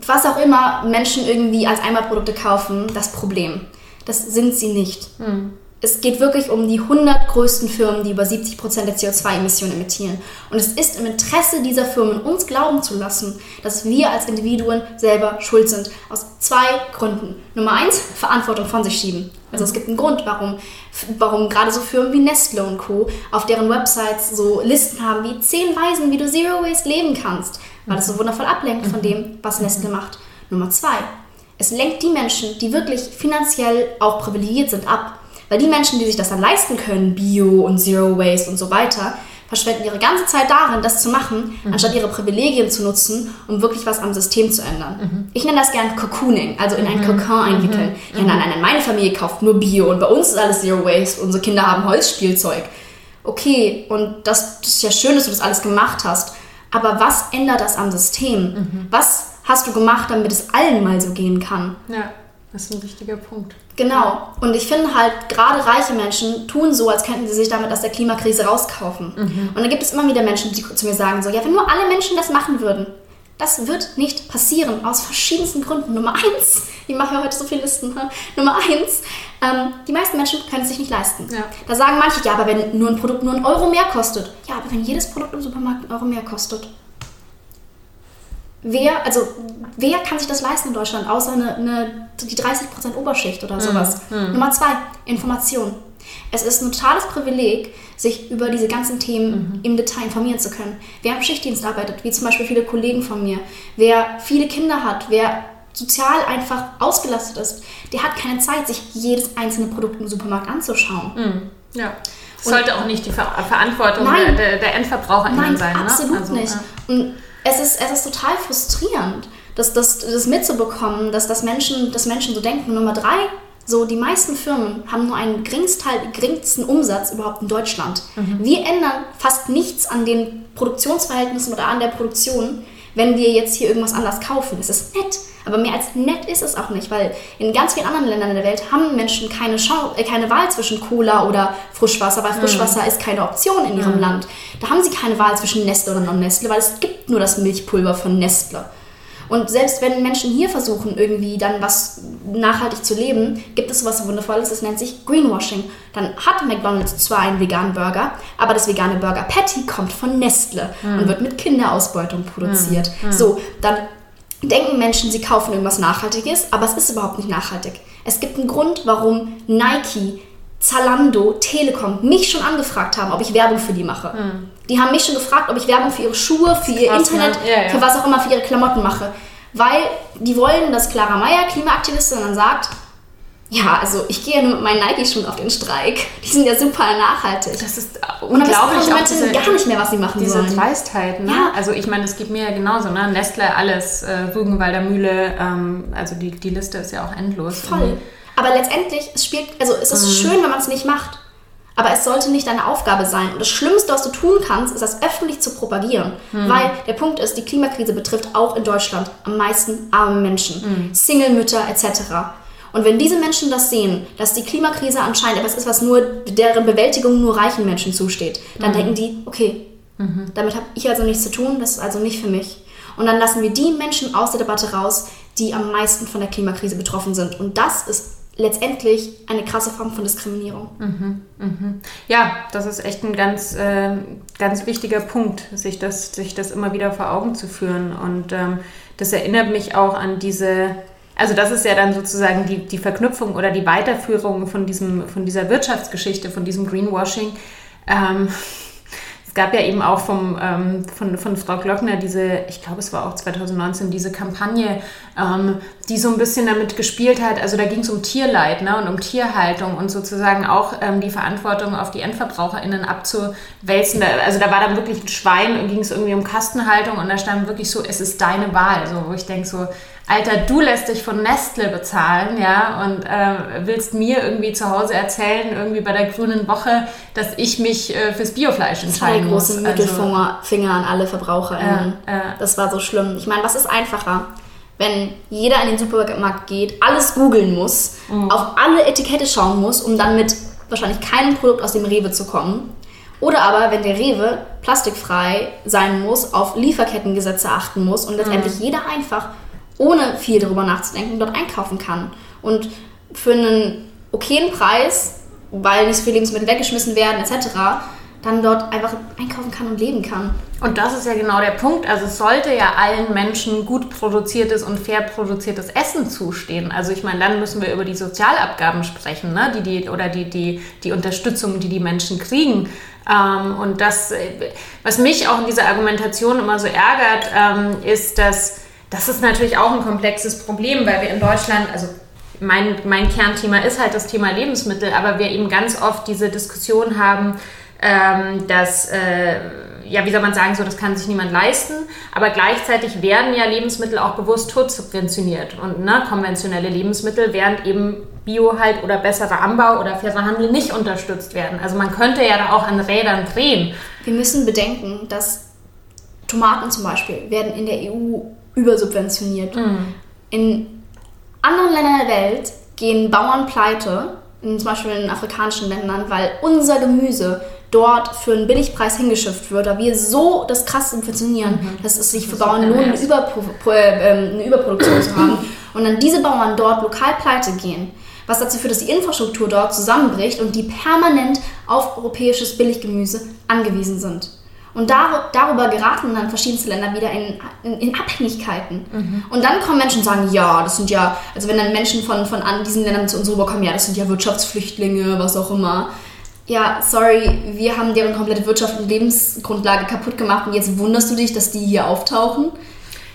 was auch immer Menschen irgendwie als Einmalprodukte kaufen, das Problem. Das sind sie nicht. Mhm es geht wirklich um die 100 größten Firmen, die über 70 Prozent der CO2-Emissionen emittieren. Und es ist im Interesse dieser Firmen, uns glauben zu lassen, dass wir als Individuen selber schuld sind. Aus zwei Gründen. Nummer eins, Verantwortung von sich schieben. Also es gibt einen Grund, warum, warum gerade so Firmen wie Nestle und Co. auf deren Websites so Listen haben wie 10 Weisen, wie du Zero Waste leben kannst. Weil das so wundervoll ablenkt von dem, was Nestle macht. Nummer zwei, es lenkt die Menschen, die wirklich finanziell auch privilegiert sind, ab. Weil die Menschen, die sich das dann leisten können, Bio und Zero Waste und so weiter, verschwenden ihre ganze Zeit darin, das zu machen, mhm. anstatt ihre Privilegien zu nutzen, um wirklich was am System zu ändern. Mhm. Ich nenne das gern Cocooning, also in einen mhm. Kokon einwickeln. Mhm. Ja, nein, nein, meine Familie kauft nur Bio und bei uns ist alles Zero Waste, unsere Kinder haben Holzspielzeug. Okay, und das, das ist ja schön, dass du das alles gemacht hast, aber was ändert das am System? Mhm. Was hast du gemacht, damit es allen mal so gehen kann? Ja. Das ist ein wichtiger Punkt. Genau. Und ich finde halt, gerade reiche Menschen tun so, als könnten sie sich damit aus der Klimakrise rauskaufen. Mhm. Und dann gibt es immer wieder Menschen, die zu mir sagen, so, ja, wenn nur alle Menschen das machen würden. Das wird nicht passieren, aus verschiedensten Gründen. Nummer eins, ich mache ja heute so viele Listen. Ne? Nummer eins, ähm, die meisten Menschen können es sich nicht leisten. Ja. Da sagen manche, ja, aber wenn nur ein Produkt nur einen Euro mehr kostet. Ja, aber wenn jedes Produkt im Supermarkt einen Euro mehr kostet, wer, also wer kann sich das leisten in Deutschland, außer eine, eine die 30% Oberschicht oder sowas. Mhm. Nummer zwei, Information. Es ist ein totales Privileg, sich über diese ganzen Themen mhm. im Detail informieren zu können. Wer im Schichtdienst arbeitet, wie zum Beispiel viele Kollegen von mir, wer viele Kinder hat, wer sozial einfach ausgelastet ist, der hat keine Zeit, sich jedes einzelne Produkt im Supermarkt anzuschauen. Mhm. Ja. Sollte auch nicht die Ver Verantwortung nein, der, der Endverbraucher nein, sein. Nein, absolut ne? also, nicht. Ja. Und es ist, es ist total frustrierend, das, das, das mitzubekommen, dass, dass, Menschen, dass Menschen so denken. Nummer drei, so die meisten Firmen haben nur einen geringsten Umsatz überhaupt in Deutschland. Mhm. Wir ändern fast nichts an den Produktionsverhältnissen oder an der Produktion, wenn wir jetzt hier irgendwas anders kaufen. Es ist nett, aber mehr als nett ist es auch nicht, weil in ganz vielen anderen Ländern der Welt haben Menschen keine, Schau äh, keine Wahl zwischen Cola oder Frischwasser, weil Frischwasser mhm. ist keine Option in ihrem mhm. Land. Da haben sie keine Wahl zwischen Nestle oder Non-Nestle, weil es gibt nur das Milchpulver von Nestle. Und selbst wenn Menschen hier versuchen, irgendwie dann was nachhaltig zu leben, gibt es sowas Wundervolles, das nennt sich Greenwashing. Dann hat McDonald's zwar einen veganen Burger, aber das vegane Burger Patty kommt von Nestle mhm. und wird mit Kinderausbeutung produziert. Mhm. So, dann denken Menschen, sie kaufen irgendwas Nachhaltiges, aber es ist überhaupt nicht nachhaltig. Es gibt einen Grund, warum Nike Zalando, Telekom mich schon angefragt haben, ob ich Werbung für die mache. Mhm. Die haben mich schon gefragt, ob ich Werbung für ihre Schuhe, für ihr Krass, Internet, ne? ja, ja. für was auch immer, für ihre Klamotten mache. Weil die wollen, dass Clara Meyer, Klimaaktivistin, dann sagt, ja, also ich gehe ja nur mit meinen Nike-Schuhen auf den Streik. Die sind ja super nachhaltig. Das ist unglaublich. Und dann wissen gar nicht mehr, was sie machen diese sollen. Diese Dreistheit, ne? Ja. Also ich meine, es geht mir ja genauso, ne? Nestle, alles, äh, Rügenwalder Mühle, ähm, also die, die Liste ist ja auch endlos. Voll. Irgendwie. Aber letztendlich, es spielt, also es ist mhm. schön, wenn man es nicht macht. Aber es sollte nicht deine Aufgabe sein. Und das Schlimmste, was du tun kannst, ist das öffentlich zu propagieren. Mhm. Weil der Punkt ist, die Klimakrise betrifft auch in Deutschland am meisten arme Menschen, mhm. Single-Mütter etc. Und wenn diese Menschen das sehen, dass die Klimakrise anscheinend etwas ist, was nur deren Bewältigung nur reichen Menschen zusteht, dann mhm. denken die, okay, mhm. damit habe ich also nichts zu tun, das ist also nicht für mich. Und dann lassen wir die Menschen aus der Debatte raus, die am meisten von der Klimakrise betroffen sind. Und das ist letztendlich eine krasse Form von Diskriminierung. Mhm, mhm. Ja, das ist echt ein ganz, äh, ganz wichtiger Punkt, sich das, sich das immer wieder vor Augen zu führen. Und ähm, das erinnert mich auch an diese, also das ist ja dann sozusagen die, die Verknüpfung oder die Weiterführung von, diesem, von dieser Wirtschaftsgeschichte, von diesem Greenwashing. Ähm, es gab ja eben auch vom, ähm, von, von Frau Glockner diese, ich glaube es war auch 2019, diese Kampagne, ähm, die so ein bisschen damit gespielt hat. Also da ging es um Tierleid ne, und um Tierhaltung und sozusagen auch ähm, die Verantwortung auf die EndverbraucherInnen abzuwälzen. Also da war dann wirklich ein Schwein und ging es irgendwie um Kastenhaltung und da stand wirklich so, es ist deine Wahl. So, wo ich denke so, Alter, du lässt dich von Nestle bezahlen, ja, und äh, willst mir irgendwie zu Hause erzählen, irgendwie bei der grünen Woche, dass ich mich äh, fürs Biofleisch entscheiden muss. Zwei große Mittelfinger also, an alle VerbraucherInnen. Äh, das war so schlimm. Ich meine, was ist einfacher? Wenn jeder in den Supermarkt geht, alles googeln muss, mhm. auf alle Etikette schauen muss, um dann mit wahrscheinlich keinem Produkt aus dem Rewe zu kommen. Oder aber, wenn der Rewe plastikfrei sein muss, auf Lieferkettengesetze achten muss und letztendlich mhm. jeder einfach ohne viel darüber nachzudenken, dort einkaufen kann. Und für einen okayen Preis, weil nicht so viele Lebensmittel weggeschmissen werden etc., dann dort einfach einkaufen kann und leben kann. Und das ist ja genau der Punkt. Also es sollte ja allen Menschen gut produziertes und fair produziertes Essen zustehen. Also ich meine, dann müssen wir über die Sozialabgaben sprechen, ne? die, die, oder die, die, die Unterstützung, die die Menschen kriegen. Ähm, und das, was mich auch in dieser Argumentation immer so ärgert, ähm, ist, dass Das ist natürlich auch ein komplexes Problem, weil wir in Deutschland, also mein, mein Kernthema ist halt das Thema Lebensmittel, aber wir eben ganz oft diese Diskussion haben, ähm, dass, äh, ja, wie soll man sagen, so, das kann sich niemand leisten, aber gleichzeitig werden ja Lebensmittel auch bewusst totsubventioniert und ne, konventionelle Lebensmittel, während eben Bio halt oder besserer Anbau oder fairer Handel nicht unterstützt werden. Also man könnte ja da auch an Rädern drehen. Wir müssen bedenken, dass Tomaten zum Beispiel werden in der EU übersubventioniert. Mhm. In anderen Ländern der Welt gehen Bauern pleite, in, zum Beispiel in afrikanischen Ländern, weil unser Gemüse dort für einen Billigpreis hingeschifft wird, da wir so das krass subventionieren, mhm. dass es sich für Bauern lohnt, eine, Überpro äh, eine Überproduktion zu haben. Und dann diese Bauern dort lokal pleite gehen, was dazu führt, dass die Infrastruktur dort zusammenbricht und die permanent auf europäisches Billiggemüse angewiesen sind. Und dar darüber geraten dann verschiedenste Länder wieder in, in, in Abhängigkeiten. Mhm. Und dann kommen Menschen und sagen, ja, das sind ja, also wenn dann Menschen von, von an diesen Ländern zu uns rüberkommen, ja, das sind ja Wirtschaftsflüchtlinge, was auch immer. Ja, sorry, wir haben deren komplette Wirtschaft und Lebensgrundlage kaputt gemacht und jetzt wunderst du dich, dass die hier auftauchen?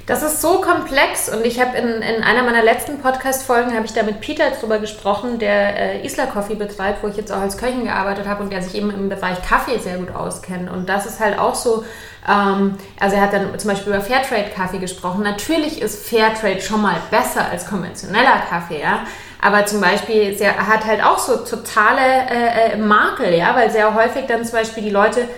Das ist so komplex und ich habe in, in einer meiner letzten Podcast-Folgen habe ich da mit Peter drüber gesprochen, der äh, Isla Coffee betreibt, wo ich jetzt auch als Köchin gearbeitet habe und der sich eben im Bereich Kaffee sehr gut auskennt. Und das ist halt auch so, ähm, also er hat dann zum Beispiel über Fairtrade-Kaffee gesprochen. Natürlich ist Fairtrade schon mal besser als konventioneller Kaffee, ja. Aber zum Beispiel, er hat halt auch so totale äh, äh, Makel, ja, weil sehr häufig dann zum Beispiel die Leute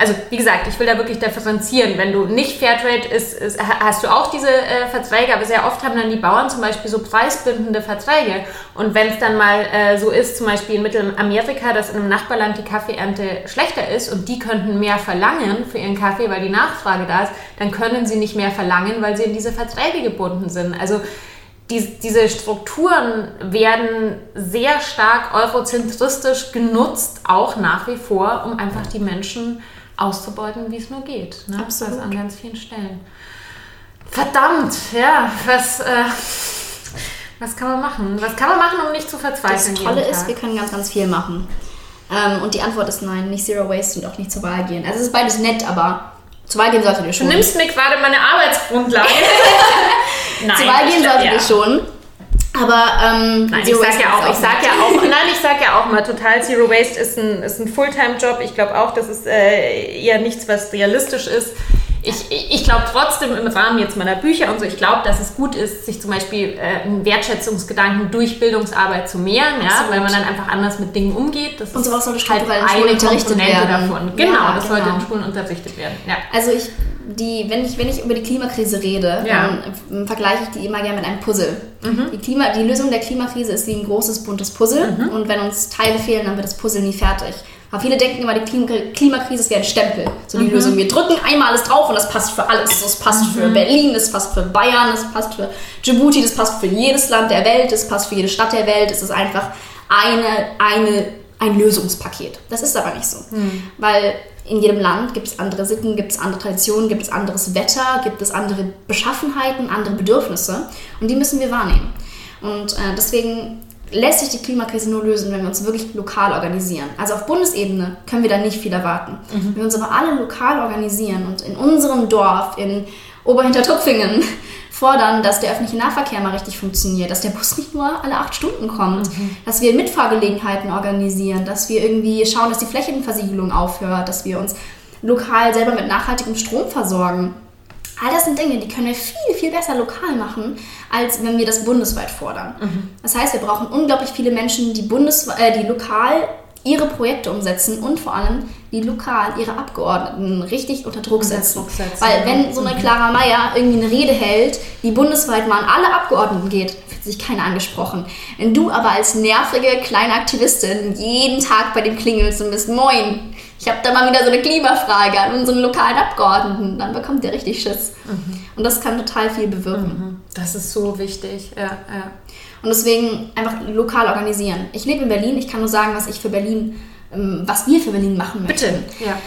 also wie gesagt, ich will da wirklich differenzieren. Wenn du nicht Fairtrade ist, ist hast du auch diese äh, Verträge, aber sehr oft haben dann die Bauern zum Beispiel so preisbindende Verträge. Und wenn es dann mal äh, so ist, zum Beispiel in Mittelamerika, dass in einem Nachbarland die Kaffeeernte schlechter ist und die könnten mehr verlangen für ihren Kaffee, weil die Nachfrage da ist, dann können sie nicht mehr verlangen, weil sie in diese Verträge gebunden sind. Also die, diese Strukturen werden sehr stark eurozentristisch genutzt, auch nach wie vor, um einfach die Menschen auszubeuten, wie es nur geht. Ne? Absolut. Das an ganz vielen Stellen. Verdammt, ja, was, äh, was kann man machen? Was kann man machen, um nicht zu verzweifeln? Das Tolle ist, wir können ganz, ganz viel machen. Ähm, und die Antwort ist nein, nicht Zero Waste und auch nicht zur Wahl gehen. Also es ist beides nett, aber zur Wahl gehen solltet ihr schon. Du nimmst mir gerade meine Arbeitsgrundlage. nein, zur Wahl gehen solltet ja. ihr schon. Aber ähm, nein, ich sag ja auch, ich sag ja auch, nein, ich sag ja auch mal total Zero Waste ist ein, ist ein Fulltime-Job. Ich glaube auch, das ist äh, eher nichts, was realistisch ist ich, ich glaube trotzdem im Rahmen jetzt meiner Bücher und so, ich glaube, dass es gut ist, sich zum Beispiel äh, einen Wertschätzungsgedanken durch Bildungsarbeit zu mehren, ja, weil man dann einfach anders mit Dingen umgeht. Das und sowas sollte halt eine Komponente davon. Genau, ja, das genau. sollte in Schulen unterrichtet werden. Ja. Also ich, die, wenn ich, wenn ich über die Klimakrise rede, ja. dann vergleiche ich die immer gerne mit einem Puzzle. Mhm. Die, Klima, die Lösung der Klimakrise ist wie ein großes buntes Puzzle mhm. und wenn uns Teile fehlen, dann wird das Puzzle nie fertig. Aber viele denken immer, die Klimakrise wäre ein Stempel. So die mhm. Lösung. Wir drücken einmal alles drauf und das passt für alles. Das passt mhm. für Berlin, das passt für Bayern, das passt für Djibouti, das passt für jedes Land der Welt, das passt für jede Stadt der Welt. Es ist einfach eine, eine, ein Lösungspaket. Das ist aber nicht so. Mhm. Weil in jedem Land gibt es andere Sitten, gibt es andere Traditionen, gibt es anderes Wetter, gibt es andere Beschaffenheiten, andere Bedürfnisse. Und die müssen wir wahrnehmen. Und äh, deswegen lässt sich die Klimakrise nur lösen, wenn wir uns wirklich lokal organisieren. Also auf Bundesebene können wir da nicht viel erwarten. Mhm. Wenn wir uns aber alle lokal organisieren und in unserem Dorf, in Oberhintertupfingen, fordern, dass der öffentliche Nahverkehr mal richtig funktioniert, dass der Bus nicht nur alle acht Stunden kommt, mhm. dass wir Mitfahrgelegenheiten organisieren, dass wir irgendwie schauen, dass die Flächenversiegelung aufhört, dass wir uns lokal selber mit nachhaltigem Strom versorgen. All das sind Dinge, die können wir viel, viel besser lokal machen, als wenn wir das bundesweit fordern. Mhm. Das heißt, wir brauchen unglaublich viele Menschen, die, bundes äh, die lokal ihre Projekte umsetzen und vor allem die lokal ihre Abgeordneten richtig unter Druck setzen. Druck setzen Weil wenn so eine mhm. Clara Mayer irgendwie eine Rede hält, die bundesweit mal an alle Abgeordneten geht, fühlt sich keiner angesprochen. Wenn du aber als nervige kleine Aktivistin jeden Tag bei dem klingelst und bist, moin, ich habe da mal wieder so eine Klimafrage an unseren lokalen Abgeordneten, dann bekommt der richtig Schiss. Mhm. Und das kann total viel bewirken. Mhm. Das ist so wichtig, ja, ja. Und deswegen einfach lokal organisieren. Ich lebe in Berlin, ich kann nur sagen, was ich für Berlin, ähm, was wir für Berlin machen möchten. Bitte, ja.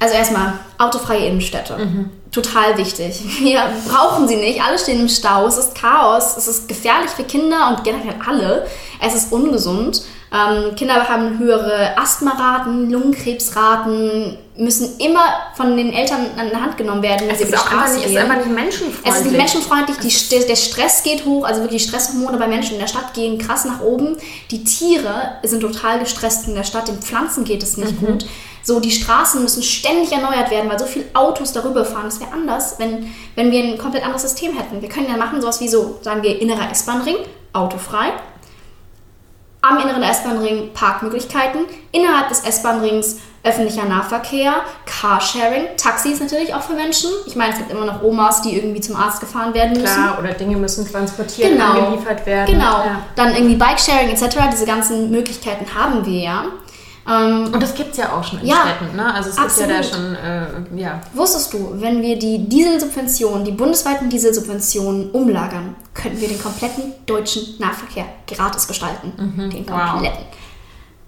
Also erstmal autofreie Innenstädte. Mhm. Total wichtig. Wir brauchen sie nicht. Alle stehen im Stau. Es ist Chaos. Es ist gefährlich für Kinder und generell alle. Es ist ungesund. Ähm, Kinder haben höhere Asthmaraten, Lungenkrebsraten, müssen immer von den Eltern an der Hand genommen werden, wenn Es sie ist auch einfach Straße nicht, es ist einfach nicht menschenfreundlich. Es ist nicht menschenfreundlich, die, der Stress geht hoch, also wirklich die Stresshormone bei Menschen in der Stadt gehen krass nach oben. Die Tiere sind total gestresst in der Stadt, den Pflanzen geht es nicht gut. So, die Straßen müssen ständig erneuert werden, weil so viele Autos darüber fahren. Das wäre anders, wenn, wenn wir ein komplett anderes System hätten. Wir können ja machen sowas wie so, sagen wir, innerer S-Bahn-Ring, autofrei. Am inneren S-Bahn-Ring Parkmöglichkeiten, innerhalb des S-Bahn-Rings öffentlicher Nahverkehr, Carsharing, Taxis natürlich auch für Menschen. Ich meine, es gibt immer noch Omas, die irgendwie zum Arzt gefahren werden müssen. Klar, oder Dinge müssen transportiert, Genau. angeliefert werden. Genau. Ja. Dann irgendwie Bikesharing etc. Diese ganzen Möglichkeiten haben wir ja. Ähm, Und das gibt es ja auch schon in Ja, Städten, ne? Also es gibt ja da schon, absolut. äh, ja. wusstest du, wenn wir die Dieselsubventionen, die bundesweiten Dieselsubventionen umlagern, könnten wir den kompletten deutschen Nahverkehr gratis gestalten. Den Mhm. Wow. kompletten.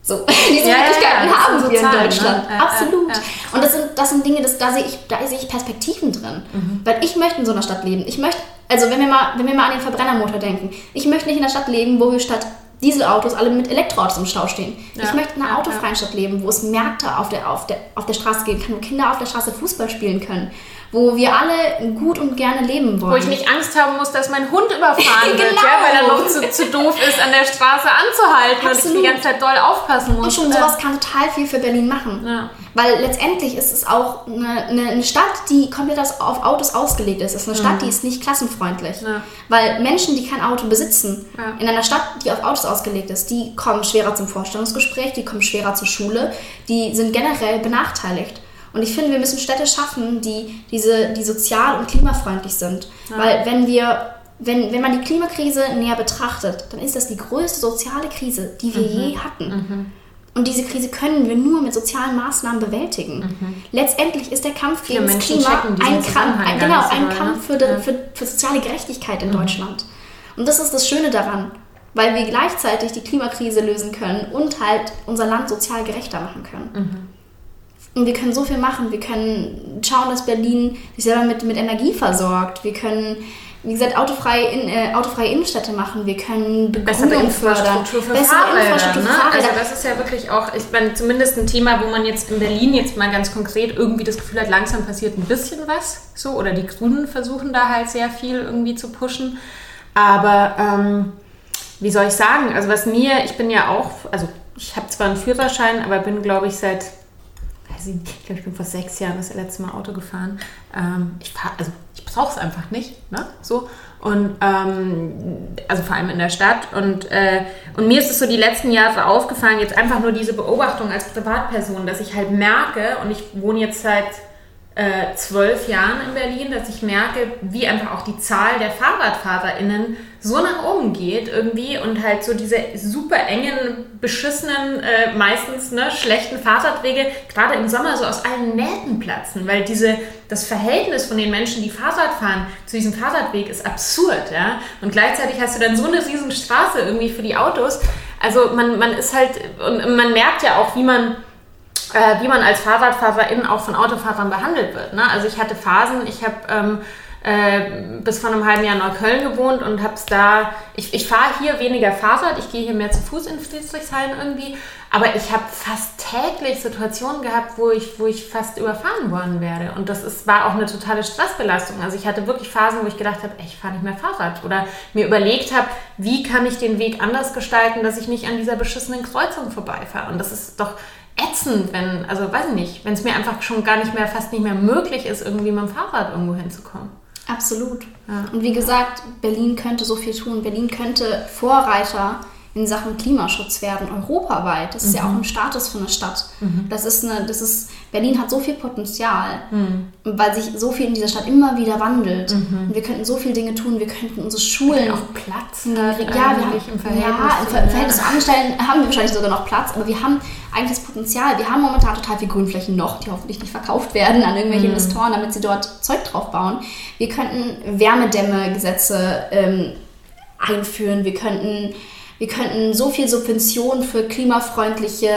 So, diese Ja, Möglichkeiten ja, haben so wir in ne? Deutschland. Ja, Absolut. ja. Und das sind, das sind Dinge, das, da, sehe ich, da sehe ich Perspektiven drin. Mhm. Weil ich möchte in so einer Stadt leben. Ich möchte, also wenn wir, mal, wenn wir mal an den Verbrennermotor denken, ich möchte nicht in einer Stadt leben, wo wir statt Dieselautos alle mit Elektroautos im Stau stehen. Ja, Ich möchte in einer ja, autofreien Stadt leben, wo es Märkte auf der, auf, der, auf der Straße geben kann, wo Kinder auf der Straße Fußball spielen können, wo wir alle gut und gerne leben wollen. Wo ich nicht Angst haben muss, dass mein Hund überfahren wird, Genau. ja, weil er noch zu, zu doof ist, an der Straße anzuhalten und ich Absolut. die ganze Zeit doll aufpassen muss. Und schon sowas kann total viel für Berlin machen. Ja. Weil letztendlich ist es auch eine, eine, Stadt, die komplett auf Autos ausgelegt ist. Es ist eine Stadt, die ist nicht klassenfreundlich. Ja. Weil Menschen, die kein Auto besitzen, Ja. in einer Stadt, die auf Autos ausgelegt ist, die kommen schwerer zum Vorstellungsgespräch, die kommen schwerer zur Schule, die sind generell benachteiligt. Und ich finde, wir müssen Städte schaffen, die, diese, die sozial und klimafreundlich sind. Weil wenn wir wenn, wenn man die Klimakrise näher betrachtet, dann ist das die größte soziale Krise, die wir je hatten. Und diese Krise können wir nur mit sozialen Maßnahmen bewältigen. Letztendlich ist der Kampf gegen das Klima ein Kampf, Zusammenhang ein, gar genau, ein Kampf ne? für, Ja. für, für soziale Gerechtigkeit in Deutschland. Und das ist das Schöne daran, weil wir gleichzeitig die Klimakrise lösen können und halt unser Land sozial gerechter machen können. Und wir können so viel machen. Wir können schauen, dass Berlin sich selber mit, mit Energie versorgt. Wir können, wie gesagt, autofreie, in, äh, autofreie Innenstädte machen. Wir können bessere Begrünung fördern. Infrastruktur für Bessere Fahrräder. Infrastruktur für ne? Fahrräder. Also das ist ja wirklich auch, ich meine, zumindest ein Thema, wo man jetzt in Berlin jetzt mal ganz konkret irgendwie das Gefühl hat, langsam passiert ein bisschen was. So, oder die Grünen versuchen da halt sehr viel irgendwie zu pushen. Aber ähm, wie soll ich sagen? Also was mir, ich bin ja auch, also ich habe zwar einen Führerschein, aber bin, glaube ich, seit weiß ich nicht, ich glaube, ich bin vor sechs Jahren das letzte Mal Auto gefahren. Ähm, ich fahr, also ich brauche es einfach nicht, ne? So. Und ähm, also vor allem in der Stadt. Und, äh, und mir ist es so die letzten Jahre aufgefallen, jetzt einfach nur diese Beobachtung als Privatperson, dass ich halt merke, und ich wohne jetzt seit äh, zwölf Jahren in Berlin, dass ich merke, wie einfach auch die Zahl der FahrradfahrerInnen so nach oben geht irgendwie und halt so diese super engen, beschissenen, äh, meistens ne, schlechten Fahrradwege gerade im Sommer so aus allen Nähten platzen, weil diese, das Verhältnis von den Menschen, die Fahrrad fahren, zu diesem Fahrradweg ist absurd, ja. Und gleichzeitig hast du dann so eine riesen Straße irgendwie für die Autos. Also man, man ist halt, und man merkt ja auch, wie man äh, wie man als Fahrradfahrerin auch von Autofahrern behandelt wird. Ne? Also ich hatte Phasen, ich habe ähm, äh, bis vor einem halben Jahr in Neukölln gewohnt und habe es da, ich, ich fahre hier weniger Fahrrad, ich gehe hier mehr zu Fuß in Friedrichshain irgendwie, aber ich habe fast täglich Situationen gehabt, wo ich, wo ich fast überfahren worden werde und das ist, war auch eine totale Stressbelastung. Also ich hatte wirklich Phasen, wo ich gedacht habe, ich fahre nicht mehr Fahrrad oder mir überlegt habe, wie kann ich den Weg anders gestalten, dass ich nicht an dieser beschissenen Kreuzung vorbeifahre und das ist doch ätzend, wenn, also weiß ich nicht, wenn es mir einfach schon gar nicht mehr, fast nicht mehr möglich ist, irgendwie mit dem Fahrrad irgendwo hinzukommen. Absolut. Ja. Und wie gesagt, Berlin könnte so viel tun. Berlin könnte Vorreiter in Sachen Klimaschutz werden, europaweit. Das ist ja auch ein Status für eine Stadt. Das ist eine, das ist, Berlin hat so viel Potenzial, weil sich so viel in dieser Stadt immer wieder wandelt. Und wir könnten so viele Dinge tun. Wir könnten unsere Schulen Auch Platz. ja, hat wir haben, im Verhältnis. ja, im Ver Verhältnis zu anderen Stellen haben wir wahrscheinlich sogar noch Platz, aber wir haben eigentlich das Potenzial. Wir haben momentan total viel Grünflächen noch, die hoffentlich nicht verkauft werden an irgendwelche Mhm. Investoren, damit sie dort Zeug drauf bauen. Wir könnten Wärmedämme-Gesetze ähm, einführen. Wir könnten, wir könnten so viel Subventionen für klimafreundliches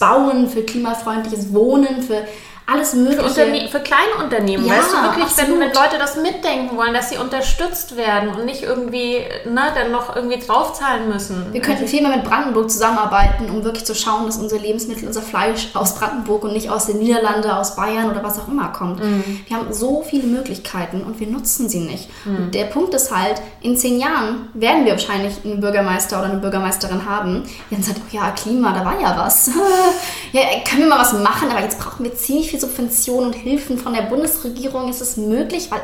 Bauen, für klimafreundliches Wohnen, für alles mögliche. Für, für kleine Unternehmen, Ja, weißt du wirklich, wenn, absolut. wenn Leute das mitdenken wollen, dass sie unterstützt werden und nicht irgendwie, ne, dann noch irgendwie draufzahlen müssen. Wir könnten viel mehr mit Brandenburg zusammenarbeiten, um wirklich zu schauen, dass unsere Lebensmittel, unser Fleisch aus Brandenburg und nicht aus den Niederlanden, aus Bayern oder was auch immer kommt. Wir haben so viele Möglichkeiten und wir nutzen sie nicht. Und der Punkt ist halt, in zehn Jahren werden wir wahrscheinlich einen Bürgermeister oder eine Bürgermeisterin haben, die dann sagt, oh ja, Klima, da war ja was. ja, können wir mal was machen, aber jetzt brauchen wir ziemlich viel Subventionen und Hilfen von der Bundesregierung. Ist es möglich? Weil,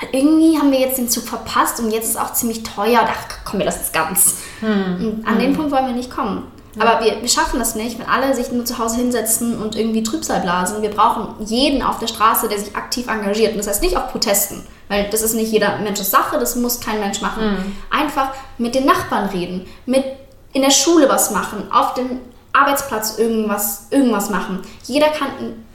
weil irgendwie haben wir jetzt den Zug verpasst und jetzt ist es auch ziemlich teuer. Ach komm, wir lassen es ganz. Und an den Punkt wollen wir nicht kommen. Aber wir, wir schaffen das nicht, wenn alle sich nur zu Hause hinsetzen und irgendwie Trübsal blasen. Wir brauchen jeden auf der Straße, der sich aktiv engagiert. Und das heißt nicht auf Protesten, weil das ist nicht jeder Mensches Sache, das muss kein Mensch machen. Einfach mit den Nachbarn reden, mit in der Schule was machen, auf dem Arbeitsplatz irgendwas, irgendwas machen. Jeder kann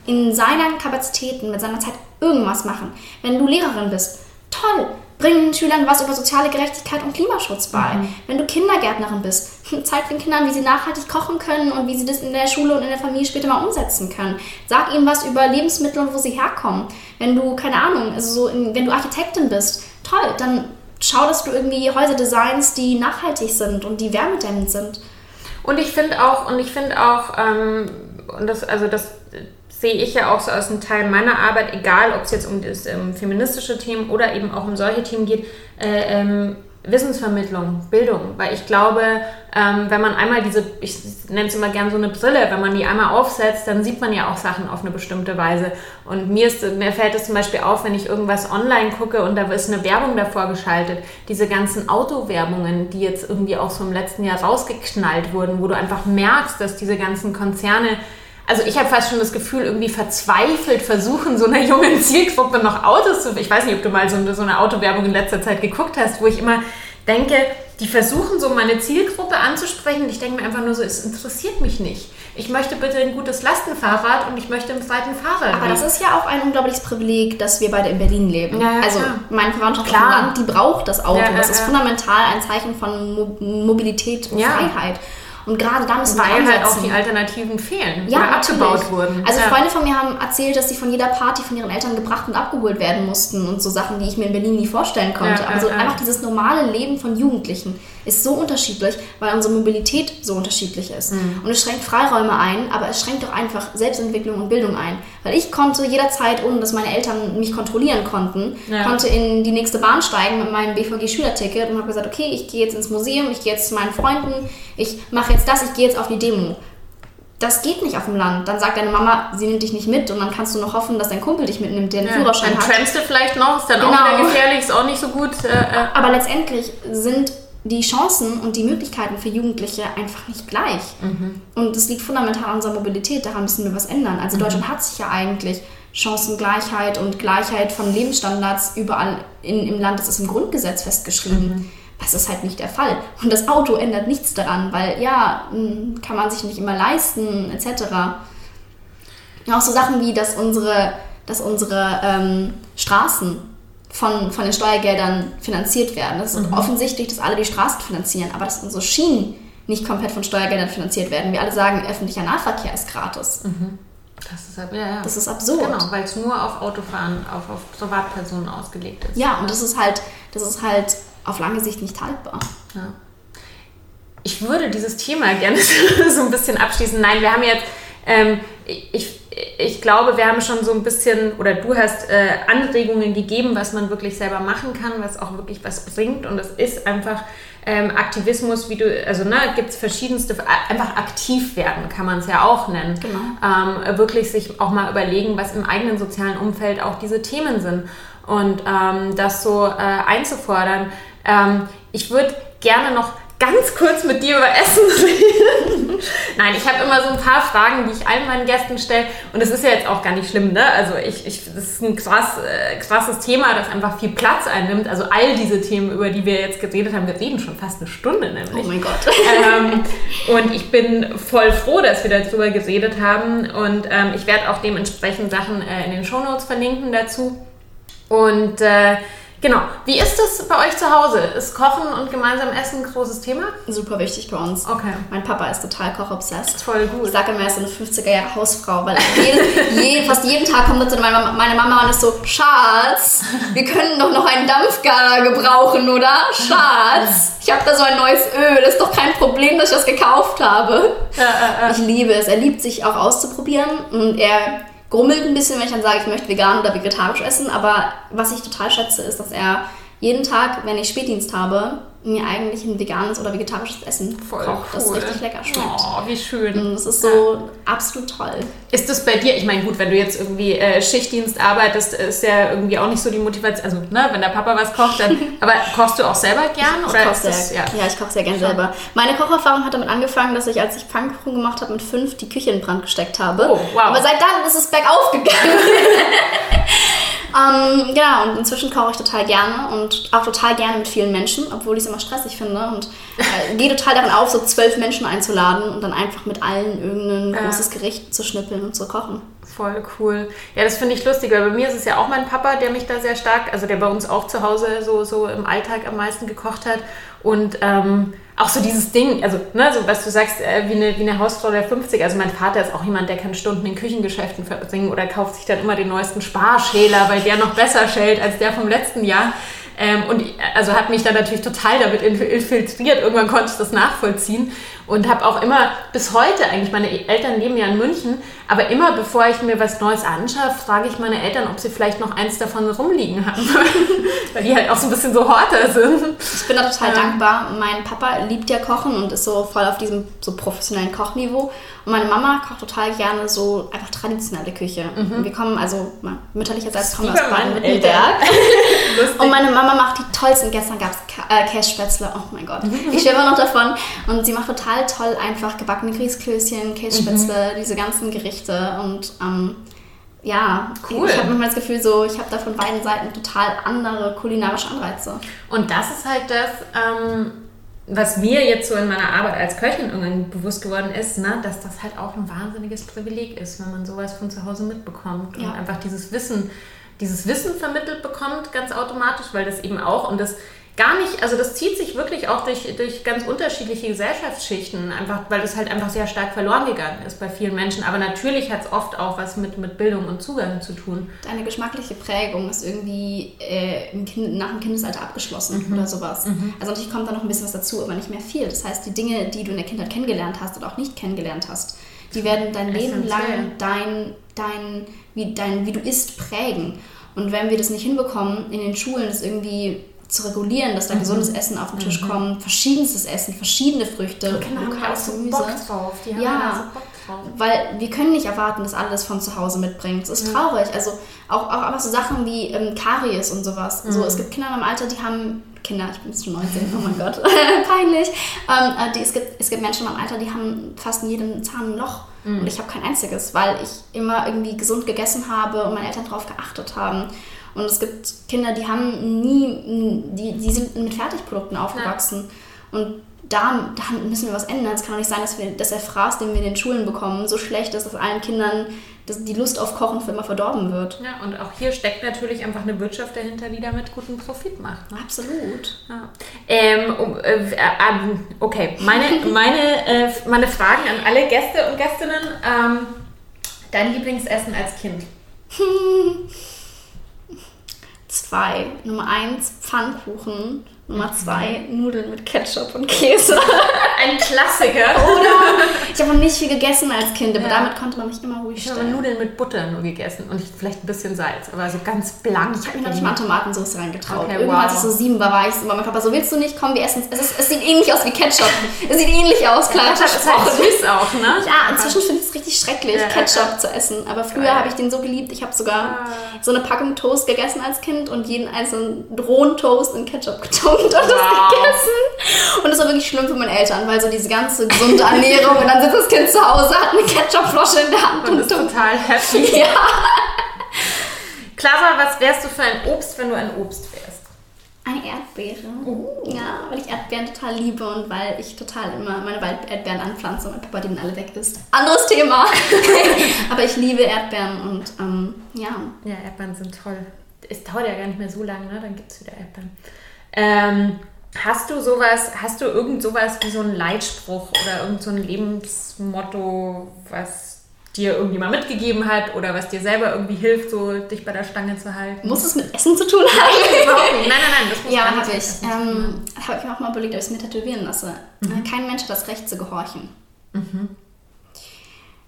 in, in seinen Kapazitäten, mit seiner Zeit irgendwas machen. Wenn du Lehrerin bist, toll, bring den Schülern was über soziale Gerechtigkeit und Klimaschutz bei. Wenn du Kindergärtnerin bist, zeig den Kindern, wie sie nachhaltig kochen können und wie sie das in der Schule und in der Familie später mal umsetzen können. Sag ihnen was über Lebensmittel und wo sie herkommen. Wenn du, keine Ahnung, also so in, wenn du Architektin bist, toll, dann schau, dass du irgendwie Häuser designst, die nachhaltig sind und die wärmedämmend sind. Und ich finde auch, und ich finde auch, ähm, und das, also das sehe ich ja auch so aus einem Teil meiner Arbeit, egal ob es jetzt um das ähm, feministische Themen oder eben auch um solche Themen geht, äh, ähm, Wissensvermittlung, Bildung. Weil ich glaube, ähm, wenn man einmal diese, ich nenne es immer gern so eine Brille, wenn man die einmal aufsetzt, dann sieht man ja auch Sachen auf eine bestimmte Weise. Und mir, ist, mir fällt es zum Beispiel auf, wenn ich irgendwas online gucke und da ist eine Werbung davor geschaltet, diese ganzen Autowerbungen, die jetzt irgendwie auch so im letzten Jahr rausgeknallt wurden, wo du einfach merkst, dass diese ganzen Konzerne also ich habe fast schon das Gefühl, irgendwie verzweifelt versuchen, so einer jungen Zielgruppe noch Autos zu... Ich weiß nicht, ob du mal so eine, so eine Autowerbung in letzter Zeit geguckt hast, wo ich immer denke, die versuchen so meine Zielgruppe anzusprechen und ich denke mir einfach nur so, es interessiert mich nicht. Ich möchte bitte ein gutes Lastenfahrrad und ich möchte im zweiten Fahrrad. Aber das ist ja auch ein unglaubliches Privileg, dass wir beide in Berlin leben. Ja, also klar. meine Verwandtschaft Klar. Land, die braucht das Auto. Ja, ja, das ist ja. fundamental ein Zeichen von Mo Mobilität und Ja. Freiheit. Und gerade da müssen wir weil halt auch ansetzen. die Alternativen fehlen Ja, oder abgebaut natürlich. wurden. Also ja. Freunde von mir haben erzählt, dass sie von jeder Party von ihren Eltern gebracht und abgeholt werden mussten und so Sachen, die ich mir in Berlin nie vorstellen konnte. Ja, also einfach dieses normale Leben von Jugendlichen ist so unterschiedlich, weil unsere Mobilität so unterschiedlich ist. Mhm. Und es schränkt Freiräume ein, aber es schränkt auch einfach Selbstentwicklung und Bildung ein. Weil ich konnte jederzeit, ohne dass meine Eltern mich kontrollieren konnten, Ja. konnte in die nächste Bahn steigen mit meinem BVG-Schülerticket und habe gesagt, okay, ich gehe jetzt ins Museum, ich gehe jetzt zu meinen Freunden, ich mache jetzt das, ich gehe jetzt auf die Demo das geht nicht auf dem Land. Dann sagt deine Mama, sie nimmt dich nicht mit und dann kannst du noch hoffen, dass dein Kumpel dich mitnimmt, der einen ja. Führerschein Dann hat. trampst du vielleicht noch, ist dann auch Genau. wieder gefährlich, ist auch nicht so gut. Äh, äh. Aber letztendlich sind die Chancen und die Möglichkeiten für Jugendliche einfach nicht gleich. Und es liegt fundamental an unserer Mobilität, daran müssen wir was ändern. Also Deutschland hat sich ja eigentlich Chancengleichheit und Gleichheit von Lebensstandards überall in, im Land, das ist im Grundgesetz festgeschrieben. Das ist halt nicht der Fall. Und das Auto ändert nichts daran, weil ja, mh, kann man sich nicht immer leisten, etc. Auch so Sachen wie, dass unsere, dass unsere ähm, Straßen von, von den Steuergeldern finanziert werden. Das ist offensichtlich, dass alle die Straßen finanzieren, aber dass unsere Schienen nicht komplett von Steuergeldern finanziert werden. Wir alle sagen, öffentlicher Nahverkehr ist gratis. Das ist ja, ja. Das ist absurd. Genau, weil es nur auf Autofahren, auf, auf Privatpersonen ausgelegt ist. Ja, und das ist halt, das ist halt auf lange Sicht nicht haltbar. Ja. Ich würde dieses Thema gerne so ein bisschen abschließen. Nein, wir haben jetzt, ähm, ich, ich glaube, wir haben schon so ein bisschen, oder du hast äh, Anregungen gegeben, was man wirklich selber machen kann, was auch wirklich was bringt. Und es ist einfach ähm, Aktivismus, wie du, also ne, gibt es verschiedenste, einfach aktiv werden, kann man es ja auch nennen. Genau. Ähm, wirklich sich auch mal überlegen, was im eigenen sozialen Umfeld auch diese Themen sind. Und ähm, das so äh, einzufordern. Ähm, ich würde gerne noch ganz kurz mit dir über Essen reden. Nein, ich habe immer so ein paar Fragen, die ich allen meinen Gästen stelle. Und es ist ja jetzt auch gar nicht schlimm, ne? Also ich, ich, das ist ein krass, äh, krasses Thema, das einfach viel Platz einnimmt. Also all diese Themen, über die wir jetzt geredet haben, wir reden schon fast eine Stunde nämlich. Oh mein Gott. ähm, und ich bin voll froh, dass wir darüber geredet haben. Und ähm, ich werde auch dementsprechend Sachen äh, in den Shownotes verlinken dazu. Und äh, Genau. Wie ist das bei euch zu Hause? Ist Kochen und gemeinsam Essen ein großes Thema? Super wichtig bei uns. Okay. Mein Papa ist total kochobsessed. Voll gut. Ich sage immer, er ist eine 50er-Jahre Hausfrau, weil jeden, jeden, fast jeden Tag kommt er zu meiner, meine Mama und ist so, Schatz, wir können doch noch einen Dampfgarer gebrauchen, oder? Schatz, ich habe da so ein neues Öl, das ist doch kein Problem, dass ich das gekauft habe. Ja, ja, ja. Ich liebe es. Er liebt sich auch auszuprobieren und er grummelt ein bisschen, wenn ich dann sage, ich möchte vegan oder vegetarisch essen. Aber was ich total schätze, ist, dass er jeden Tag, wenn ich Spätdienst habe, mir eigentlich ein veganes oder vegetarisches Essen Voll kocht, das cool. richtig lecker schmeckt. Oh, wie schön. Und das ist so absolut toll. Ist das bei dir, ich meine, gut, wenn du jetzt irgendwie äh, Schichtdienst arbeitest, ist ja irgendwie auch nicht so die Motivation. Also, ne, wenn der Papa was kocht, dann. aber kochst du auch selber gern? Ich Oder koche ist sehr, das, ja. ich koche sehr gerne selber. Meine Kocherfahrung hat damit angefangen, dass ich, als ich Pfannkuchen gemacht habe, mit fünf die Küche in Brand gesteckt habe. Oh, wow. Aber seit dann ist es bergauf gegangen. ähm, genau, und inzwischen koche ich total gerne und auch total gerne mit vielen Menschen, obwohl ich es immer stressig finde. Und äh, gehe total darin auf, so zwölf Menschen einzuladen und dann einfach mit allen irgendein Ja. großes Gericht zu schnippeln und zu kochen. Voll cool. Ja, das finde ich lustig, weil bei mir ist es ja auch mein Papa, der mich da sehr stark, also der bei uns auch zu Hause so, so im Alltag am meisten gekocht hat. Und ähm, auch so dieses Ding, also ne, so was du sagst, äh, wie, eine, wie eine Hausfrau der 50. Also mein Vater ist auch jemand, der kann Stunden in Küchengeschäften verbringen oder kauft sich dann immer den neuesten Sparschäler, weil der noch besser schält als der vom letzten Jahr. Ähm, und also hat mich dann natürlich total damit inf- infiltriert. Irgendwann konnte ich das nachvollziehen und habe auch immer bis heute eigentlich, meine Eltern leben ja in München, aber immer bevor ich mir was Neues anschaue, frage ich meine Eltern, ob sie vielleicht noch eins davon rumliegen haben. Weil die halt auch so ein bisschen so Horter sind. Ich bin da total Ja. dankbar. Mein Papa liebt ja Kochen und ist so voll auf diesem so professionellen Kochniveau. Und meine Mama kocht total gerne so einfach traditionelle Küche. Und Wir kommen, also mütterlicherseits kommen wir aus Baden-Württemberg. Und meine Mama macht die tollsten. Gestern gab es äh, Kässpätzle. Oh mein Gott. Ich schwärme noch davon. Und sie macht total toll einfach gebackene Grießklößchen, Kässpätzle, diese ganzen Gerichte. Und ähm, ja, Cool. ich habe manchmal das Gefühl, so, ich habe da von beiden Seiten total andere kulinarische Anreize. Und das ist halt das, ähm, was mir jetzt so in meiner Arbeit als Köchin irgendwann bewusst geworden ist, ne, dass das halt auch ein wahnsinniges Privileg ist, wenn man sowas von zu Hause mitbekommt Ja. und einfach dieses Wissen, dieses Wissen vermittelt bekommt, ganz automatisch, weil das eben auch und das gar nicht, also das zieht sich wirklich auch durch, durch ganz unterschiedliche Gesellschaftsschichten, einfach, weil das halt einfach sehr stark verloren gegangen ist bei vielen Menschen. Aber natürlich hat es oft auch was mit, mit Bildung und Zugang zu tun. Deine geschmackliche Prägung ist irgendwie äh, kind, nach dem Kindesalter abgeschlossen Mhm. oder sowas. Also natürlich kommt da noch ein bisschen was dazu, aber nicht mehr viel. Das heißt, die Dinge, die du in der Kindheit kennengelernt hast oder auch nicht kennengelernt hast, die werden dein Leben Essentiell. lang dein, dein, wie, dein, wie du isst, prägen. Und wenn wir das nicht hinbekommen, in den Schulen das irgendwie zu regulieren, dass da Mhm. gesundes Essen auf den Tisch kommt, verschiedenstes Essen, verschiedene Früchte, auch lokales so Gemüse. Bock drauf. Die haben Ja. so Bock drauf. Weil wir können nicht erwarten, dass alles von zu Hause mitbringt. Es ist traurig. Also auch, auch einfach so Sachen wie ähm, Karies und sowas. So, es gibt Kinder in meinem Alter, die haben. Kinder, ich bin jetzt schon 19, oh mein Gott, peinlich. Ähm, äh, die, es, gibt, es gibt Menschen in meinem Alter, die haben fast in jedem Zahn ein Loch. Und ich habe kein einziges, weil ich immer irgendwie gesund gegessen habe und meine Eltern darauf geachtet haben. Und es gibt Kinder, die haben nie, die, die sind mit Fertigprodukten aufgewachsen. Und da, da müssen wir was ändern. Es kann doch nicht sein, dass, wir, dass der Fraß, den wir in den Schulen bekommen, so schlecht ist, dass allen Kindern dass die Lust auf Kochen für immer verdorben wird. Ja, und auch hier steckt natürlich einfach eine Wirtschaft dahinter, die damit guten Profit macht. Ne? Absolut. Ja. Ähm, äh, ähm, okay, meine, meine, äh, meine Fragen an alle Gäste und Gästinnen. Ähm, dein Lieblingsessen als Kind? Zwei. Nummer eins, Pfannkuchen. Nummer zwei, Nudeln mit Ketchup und Käse. Ein Klassiker. Oder ich habe noch nicht viel gegessen als Kind, aber Ja. damit konnte man mich immer ruhig Ich habe stellen. Nudeln mit Butter nur gegessen und vielleicht ein bisschen Salz, aber so ganz blank. Ich habe mir noch nicht mal Tomatensauce reingetraut. Okay, Irgendwann, als wow. ich so sieben war, war ich so, mein Papa so, willst du nicht? Komm, wir essen es. Ist, es sieht ähnlich aus wie Ketchup. Es sieht ähnlich aus, klar. Das ist halt süß auch, ne? Ja, inzwischen finde ich es richtig schrecklich, Ja, ja, Ketchup ja. zu essen. Aber früher habe ich den so geliebt. Ich habe sogar Ah. so eine Packung Toast gegessen als Kind und jeden einzelnen Drohnen-Toast in Ketchup getunkt und das Wow. gegessen. Und das war wirklich schlimm für meine Eltern, weil so diese ganze gesunde Ernährung und dann sitzt das Kind zu Hause, hat eine Ketchupflasche in der Hand Und und ist total happy. Ja. Clara, was wärst du für ein Obst, wenn du ein Obst wärst? Eine Erdbeere. Ja, weil ich Erdbeeren total liebe und weil ich total immer meine Walderdbeeren anpflanze und mein Papa die dann alle weg isst. Anderes Thema. Aber ich liebe Erdbeeren und ähm, ja. Ja, Erdbeeren sind toll. es dauert ja gar nicht mehr so lange, ne? dann gibt es wieder Erdbeeren. Ähm, hast du sowas, hast du irgend sowas wie so einen Leitspruch oder irgend so ein Lebensmotto, was dir irgendjemand mitgegeben hat oder was dir selber irgendwie hilft, so dich bei der Stange zu halten? Muss es mit Essen zu tun haben? Nein, nein, nein, das muss Ja, gar nicht habe mit ich. Essen zu tun Ähm, habe ich mir auch mal überlegt, ob ich es mir tätowieren lasse. Äh, Kein Mensch hat das Recht zu gehorchen.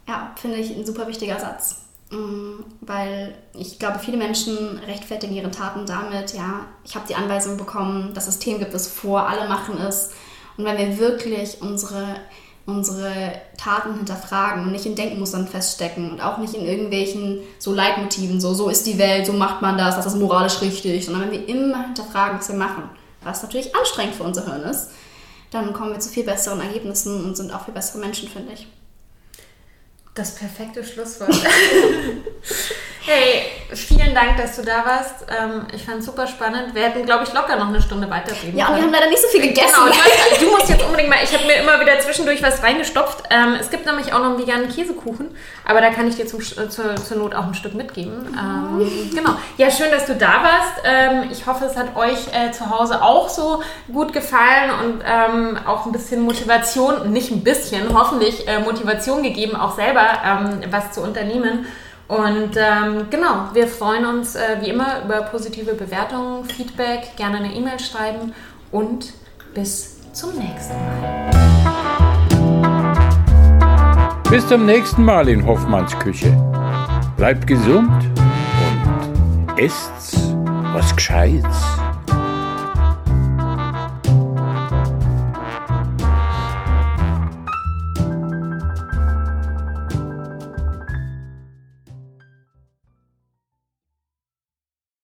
Ja, finde ich ein super wichtiger Satz. Mm, Weil ich glaube, viele Menschen rechtfertigen ihre Taten damit, ja, ich habe die Anweisung bekommen, das System gibt es vor, alle machen es. Und wenn wir wirklich unsere, unsere Taten hinterfragen und nicht in Denkmustern feststecken und auch nicht in irgendwelchen so Leitmotiven, so, so ist die Welt, so macht man das, das ist moralisch richtig, sondern wenn wir immer hinterfragen, was wir machen, was natürlich anstrengend für unser Hirn ist, dann kommen wir zu viel besseren Ergebnissen und sind auch viel bessere Menschen, finde ich. Das perfekte Schlusswort. hey, vielen Dank, dass du da warst. Ähm, ich fand es super spannend. Wir hätten, glaube ich, locker noch eine Stunde weiterreden Ja, und wir haben leider nicht so viel gegessen. Genau, ich weiß, du musst jetzt unbedingt mal, ich habe mir immer wieder zwischendurch was reingestopft. Ähm, es gibt nämlich auch noch einen veganen Käsekuchen, aber da kann ich dir zum, äh, zur, zur Not auch ein Stück mitgeben. Ähm, genau. Ja, schön, dass du da warst. Ähm, ich hoffe, es hat euch äh, zu Hause auch so gut gefallen und ähm, auch ein bisschen Motivation, nicht ein bisschen, hoffentlich äh, Motivation gegeben, auch selber ähm, was zu unternehmen. Und ähm, genau, wir freuen uns äh, wie immer über positive Bewertungen, Feedback, gerne eine E-Mail schreiben und bis zum nächsten Mal. Bis zum nächsten Mal in Hoffmanns Küche. Bleibt gesund und esst was Gescheites.